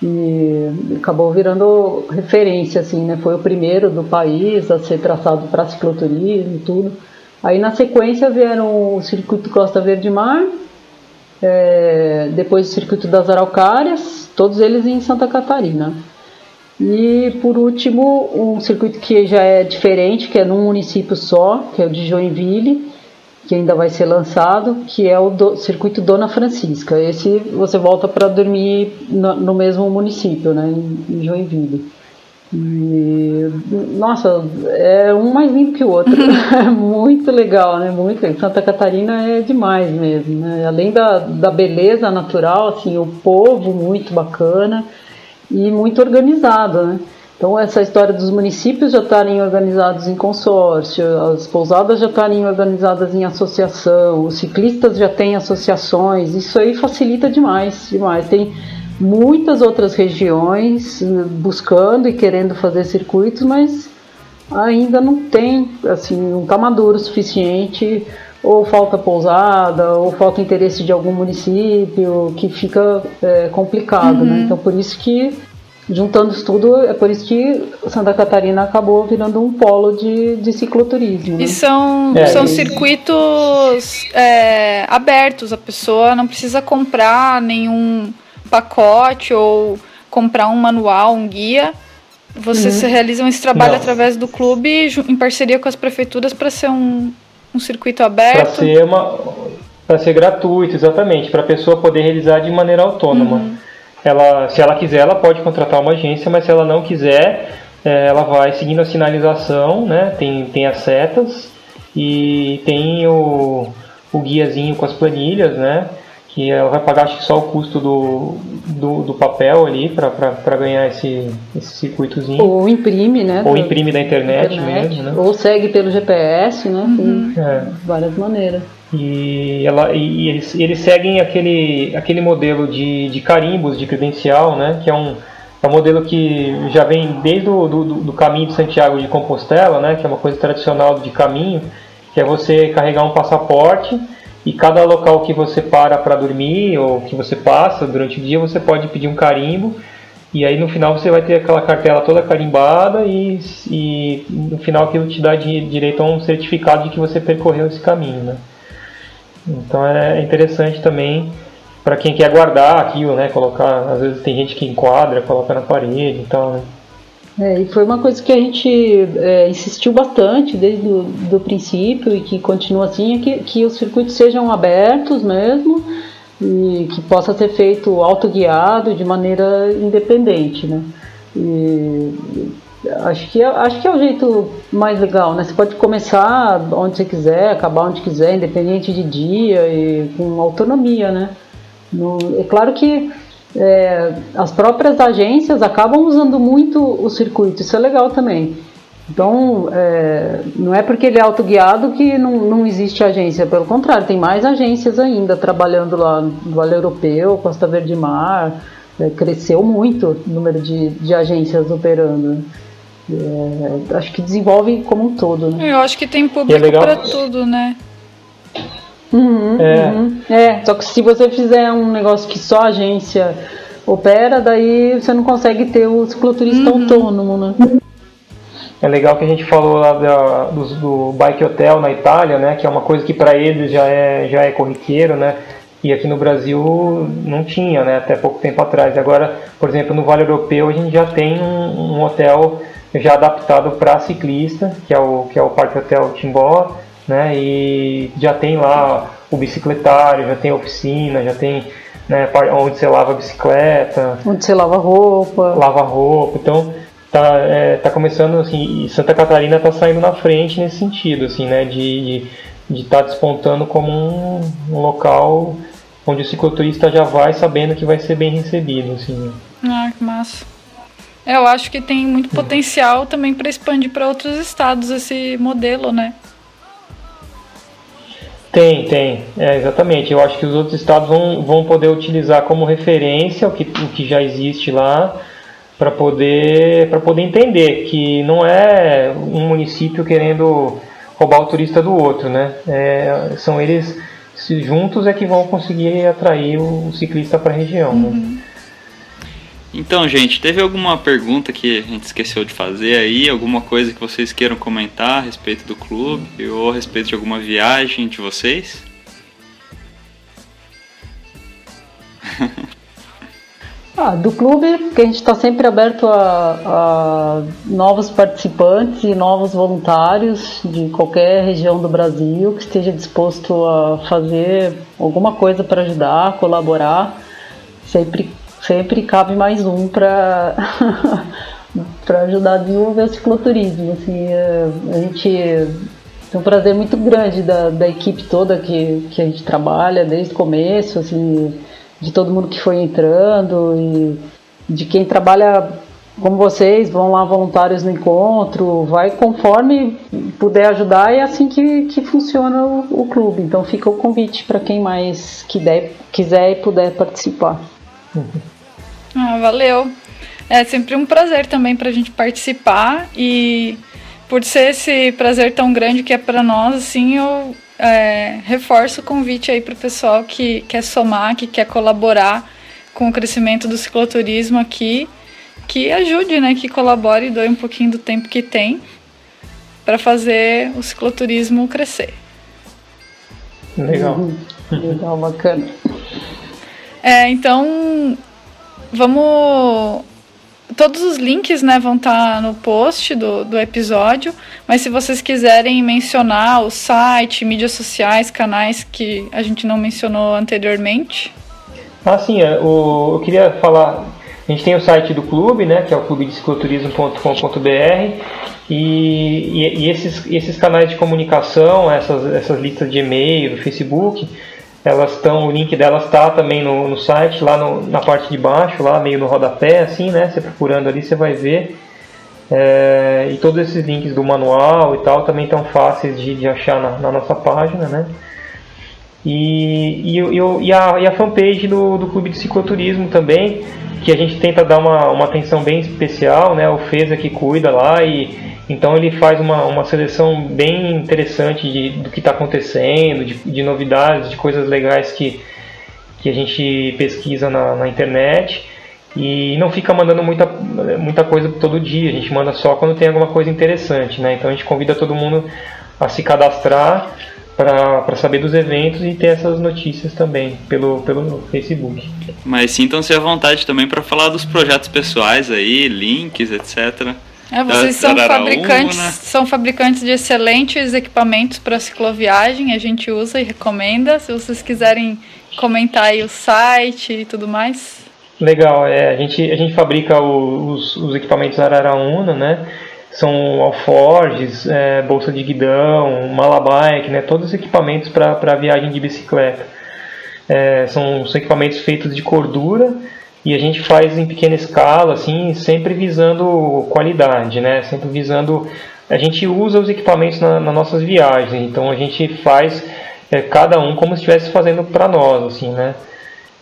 e acabou virando referência, assim, né? Foi o primeiro do país a ser traçado para cicloturismo e tudo. Aí na sequência vieram o circuito Costa Verde Mar é, depois o Circuito das Araucárias, todos eles em Santa Catarina. E por último, um circuito que já é diferente, que é num município só, que é o de Joinville, que ainda vai ser lançado, que é o do, circuito Dona Francisca. Esse você volta para dormir no, no, mesmo município, né, em, Joinville. E, nossa, é um mais lindo que o outro. é muito legal, né? Muito legal. Santa Catarina é demais mesmo, né? Além da, da beleza natural, assim, o povo muito bacana e muito organizado, né? Então essa história dos municípios já estarem organizados em consórcio, as pousadas já estarem organizadas em associação, os ciclistas já têm associações, isso aí facilita demais, demais. Tem muitas outras regiões eh, buscando e querendo fazer circuitos, mas ainda não tem, assim, não está maduro o suficiente, ou falta pousada, ou falta interesse de algum município, que fica é, complicado, né? uhum. né? Então por isso que juntando isso tudo, é por isso que Santa Catarina acabou virando um polo de, de cicloturismo. Né? E são, é, são e... circuitos é, abertos, a pessoa não precisa comprar nenhum pacote ou comprar um manual, um guia. Vocês uhum. realizam esse trabalho Não. através do clube em parceria com as prefeituras para ser um, um circuito aberto? Para ser, uma, ser gratuito, exatamente, para a pessoa poder realizar de maneira autônoma. Uhum. Ela, se ela quiser, ela pode contratar uma agência, mas se ela não quiser, é, ela vai seguindo a sinalização, né? tem, tem as setas e tem o, o guiazinho com as planilhas, né? Que ela vai pagar acho que só o custo do, do, do papel ali para ganhar esse, esse circuitozinho. Ou imprime, né? Ou imprime da internet, internet mesmo, né? Ou segue pelo GPS, né? Uhum. É. várias maneiras. E, ela, e eles, eles seguem aquele, aquele modelo de, de carimbos de credencial, né? Que é um, é um modelo que já vem desde o do, do caminho de Santiago de Compostela, né? Que é uma coisa tradicional de caminho, que é você carregar um passaporte e cada local que você para para dormir ou que você passa durante o dia, você pode pedir um carimbo. E aí no final você vai ter aquela cartela toda carimbada e, e no final aquilo te dá direito a um certificado de que você percorreu esse caminho, né? Então é interessante também para quem quer guardar aquilo, né? Colocar, às vezes tem gente que enquadra, coloca na parede e tal, né? É, e foi uma coisa que a gente é, insistiu bastante desde o do princípio e que continua assim, é que, que os circuitos sejam abertos mesmo e que possa ser feito autoguiado de maneira independente, né? E acho que, é, acho que é o jeito mais legal, né? Você pode começar onde você quiser, acabar onde quiser, independente de dia e com autonomia, né? No, é claro que é, as próprias agências acabam usando muito o circuito, isso é legal também. Então, é, não é porque ele é autoguiado que não, não existe agência, pelo contrário, tem mais agências ainda trabalhando lá no Vale Europeu, Costa Verde Mar, é, cresceu muito o número de, de agências operando. É, acho que desenvolve como um todo. Né? Eu acho que tem público é para tudo, né? Uhum, é. Uhum. é, só que se você fizer um negócio que só a agência opera, daí você não consegue ter o cicloturista uhum. autônomo, né? É legal que a gente falou lá da, do, do bike hotel na Itália, né? Que é uma coisa que para eles já é, já é corriqueiro, né? E aqui no Brasil não tinha, né? Até pouco tempo atrás. Agora, por exemplo, no Vale Europeu a gente já tem um, um hotel já adaptado para ciclista, que é o que é o Parque Hotel Timbó, né? E já tem lá o bicicletário, já tem oficina, já tem né, onde você lava a bicicleta, onde você lava roupa, lava roupa. Então tá, é, tá começando assim, e Santa Catarina está saindo na frente nesse sentido, assim, né, de de estar tá despontando como um, um, local onde o cicloturista já vai sabendo que vai ser bem recebido, assim. Ah, que massa. É, eu acho que tem muito potencial também para expandir para outros estados esse modelo, né? Tem, tem, é, exatamente. Eu acho que os outros estados vão, vão poder utilizar como referência o que, o que já existe lá para poder, poder entender que não é um município querendo roubar o turista do outro, né? É, são eles juntos é que vão conseguir atrair o ciclista para a região. Né? Uhum. Né? Então, gente, teve alguma pergunta que a gente esqueceu de fazer aí? Alguma coisa que vocês queiram comentar a respeito do clube ou a respeito de alguma viagem de vocês? Ah, do clube, que a gente está sempre aberto a, a, novos participantes e novos voluntários de qualquer região do Brasil que esteja disposto a fazer alguma coisa para ajudar, colaborar. Sempre, sempre cabe mais um para para ajudar a desenvolver o cicloturismo. Assim, é, a gente tem um prazer muito grande da, da equipe toda que, que a gente trabalha desde o começo. Assim, de todo mundo que foi entrando e de quem trabalha como vocês, vão lá voluntários no encontro, vai conforme puder ajudar, é assim que, que funciona o, o clube. Então fica o convite para quem mais quiser, quiser e puder participar. Ah, valeu. É sempre um prazer também para a gente participar e por ser esse prazer tão grande que é para nós, assim, eu é, reforço o convite aí para o pessoal que quer somar, que quer colaborar com o crescimento do cicloturismo aqui, que ajude, né, que colabore e doe um pouquinho do tempo que tem para fazer o cicloturismo crescer. Legal. Uhum. Legal, bacana. É, então, vamos todos os links né, vão estar tá no post do, do episódio, mas se vocês quiserem mencionar o site, mídias sociais, canais que a gente não mencionou anteriormente. Ah, sim, é, o, eu queria falar. A gente tem o site do clube, né, que é o clubedecicloturismo.com.br e, e, e, esses, esses canais de comunicação, essas, essas listas de e-mail, do Facebook, elas estão, o link delas está também no, no site, lá no, na parte de baixo, lá meio no rodapé, assim, né? Você procurando ali, você vai ver. É, e todos esses links do manual e tal também estão fáceis de, de achar na, na, nossa página, né? E, e, e, a, e a fanpage do, do Clube de Cicloturismo também, que a gente tenta dar uma, uma atenção bem especial, né? O Feza que cuida lá e então ele faz uma, uma seleção bem interessante de, do que está acontecendo, de, de, novidades, de coisas legais que, que a gente pesquisa na, na, internet. E não fica mandando muita, muita coisa todo dia, a gente manda só quando tem alguma coisa interessante. Né? Então a gente convida todo mundo a se cadastrar para saber dos eventos e ter essas notícias também pelo, pelo Facebook. Mas sintam-se à vontade também para falar dos projetos pessoais aí, links, etc. É, vocês são fabricantes, são fabricantes de excelentes equipamentos para cicloviagem, a gente usa e recomenda. Se vocês quiserem comentar aí o site e tudo mais. Legal, é, a, gente, a gente fabrica o, os, os equipamentos Araraúna, né? São alforges, é, bolsa de guidão, malabike, né? Todos os equipamentos para viagem de bicicleta. É, são, são equipamentos feitos de cordura e a gente faz em pequena escala, assim, sempre visando qualidade, né? Sempre visando. A gente usa os equipamentos na, nas nossas viagens, então a gente faz é, cada um como se estivesse fazendo para nós, assim, né?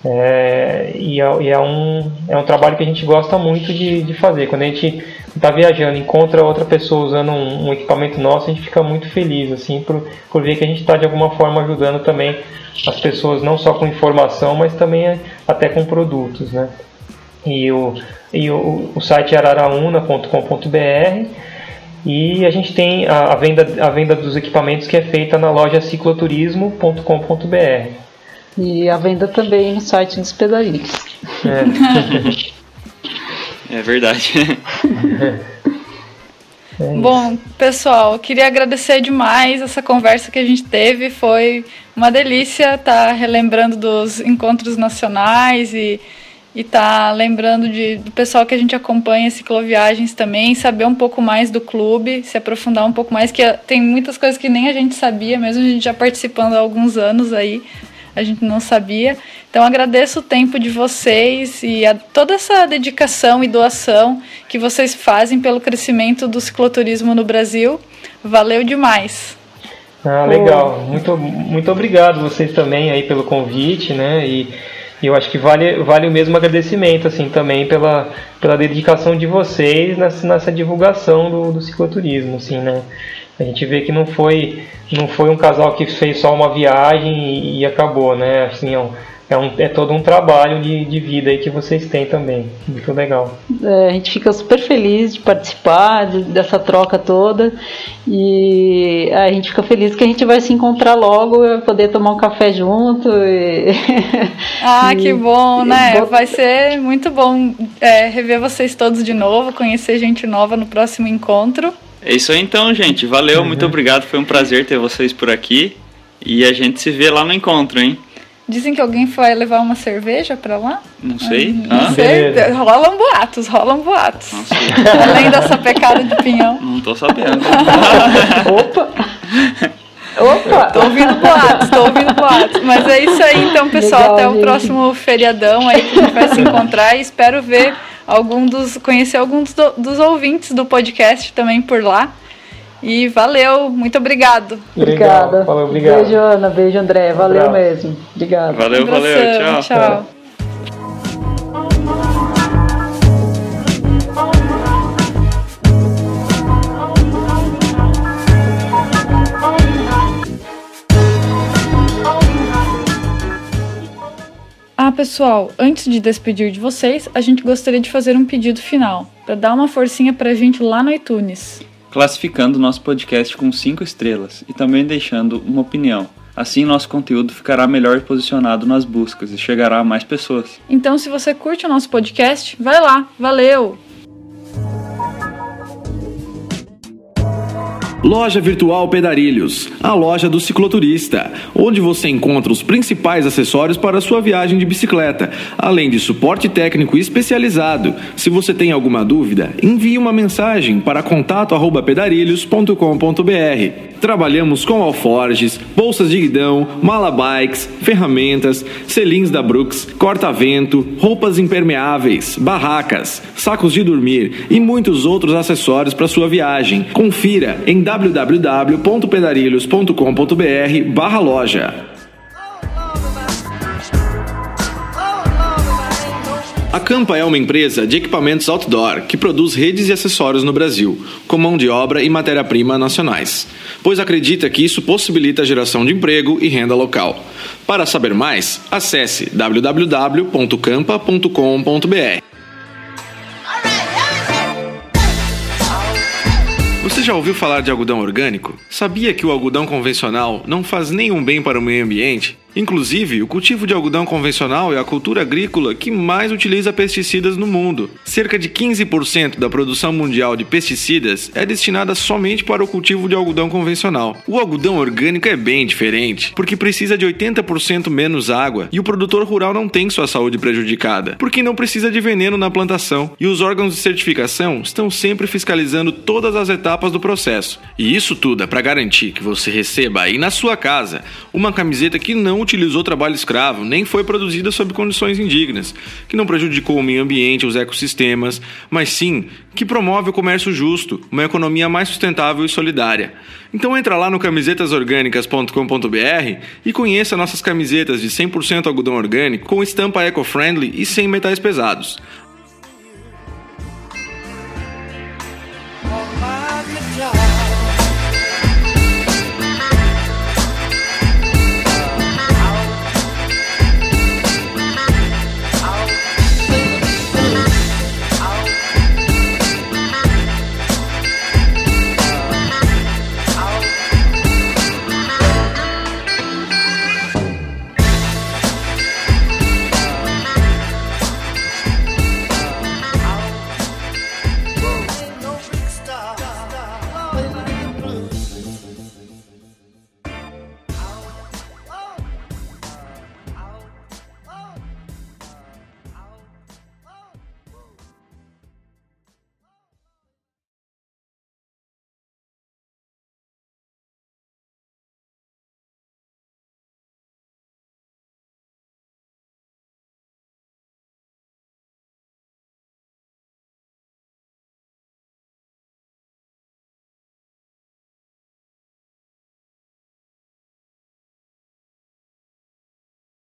É, e, é, e é, um, é um trabalho que a gente gosta muito de, de fazer. Quando a gente está viajando, encontra outra pessoa usando um, um, equipamento nosso, a gente fica muito feliz, assim, por, por ver que a gente está de alguma forma ajudando também as pessoas, não só com informação, mas também até com produtos, né? E o, e o, o site é araraúna.com.br e a gente tem a, a, venda, a venda dos equipamentos que é feita na loja cicloturismo.com.br. E a venda também no site dos pedalinhos. É, é verdade. É Bom, pessoal, queria agradecer demais essa conversa que a gente teve. Foi uma delícia estar relembrando dos encontros nacionais e e tá lembrando de, do pessoal que a gente acompanha cicloviagens também, saber um pouco mais do clube, se aprofundar um pouco mais, que tem muitas coisas que nem a gente sabia, mesmo a gente já participando há alguns anos aí, a gente não sabia. Então agradeço o tempo de vocês e toda essa dedicação e doação que vocês fazem pelo crescimento do cicloturismo no Brasil. Valeu demais. Ah, legal. Muito, muito obrigado vocês também aí pelo convite, né? E eu acho que vale, vale o mesmo agradecimento assim também pela, pela dedicação de vocês nessa, nessa divulgação do, do cicloturismo, assim, né? A gente vê que não foi, não foi um casal que fez só uma viagem e, e acabou, né? Assim, é um, é, um, é todo um trabalho de, de vida aí que vocês têm também. Muito legal. É, a gente fica super feliz de participar de, dessa troca toda e a gente fica feliz que a gente vai se encontrar logo e poder tomar um café junto. E... Ah, e, que bom, né? Vai ser muito bom é, rever vocês todos de novo, conhecer gente nova no próximo encontro. É isso aí então, gente. Valeu, uhum. muito obrigado. Foi um prazer ter vocês por aqui. E a gente se vê lá no encontro, hein? Dizem que alguém foi levar uma cerveja pra lá? Não sei. não sei. Rolam boatos, rolam boatos. Além dessa pecada de pinhão. Não tô sabendo. Opa! Opa! Tô ouvindo boatos, tô ouvindo boatos. Mas é isso aí, então, pessoal. Legal, até gente. o próximo feriadão aí que a gente vai se encontrar e espero ver algum dos. conhecer alguns do, dos ouvintes do podcast também por lá. E valeu, muito obrigado. Obrigada. Valeu, obrigado. Beijo, Ana. Beijo, André. Valeu mesmo. Obrigado. Valeu, valeu. Tchau. Tchau. Ah, pessoal, antes de despedir de vocês, a gente gostaria de fazer um pedido final, para dar uma forcinha pra gente lá no iTunes classificando nosso podcast com 5 estrelas e também deixando uma opinião. Assim, nosso conteúdo ficará melhor posicionado nas buscas e chegará a mais pessoas. Então, se você curte o nosso podcast, vai lá. Valeu! Loja Virtual Pedarilhos, a loja do cicloturista, onde você encontra os principais acessórios para a sua viagem de bicicleta, além de suporte técnico especializado. Se você tem alguma dúvida, envie uma mensagem para contato@pedarilhos.com.br. Trabalhamos com alforges, bolsas de guidão, malabikes, ferramentas, selins da Brooks, corta-vento, roupas impermeáveis, barracas, sacos de dormir e muitos outros acessórios para sua viagem. Confira em www.pedarilhos.com.br/loja. A Campa é uma empresa de equipamentos outdoor que produz redes e acessórios no Brasil, com mão de obra e matéria-prima nacionais, pois acredita que isso possibilita a geração de emprego e renda local. Para saber mais, acesse www.campa.com.br. já ouviu falar de algodão orgânico? Sabia que o algodão convencional não faz nenhum bem para o meio ambiente? Inclusive, o cultivo de algodão convencional é a cultura agrícola que mais utiliza pesticidas no mundo. Cerca de 15% da produção mundial de pesticidas é destinada somente para o cultivo de algodão convencional. O algodão orgânico é bem diferente, porque precisa de 80% menos água e o produtor rural não tem sua saúde prejudicada, porque não precisa de veneno na plantação e os órgãos de certificação estão sempre fiscalizando todas as etapas do processo. E isso tudo é para garantir que você receba aí na sua casa uma camiseta que não utilizou trabalho escravo, nem foi produzida sob condições indignas, que não prejudicou o meio ambiente, os ecossistemas, mas sim que promove o comércio justo, uma economia mais sustentável e solidária. Então entra lá no camisetasorgânicas.com.br e conheça nossas camisetas de 100% algodão orgânico com estampa eco-friendly e sem metais pesados.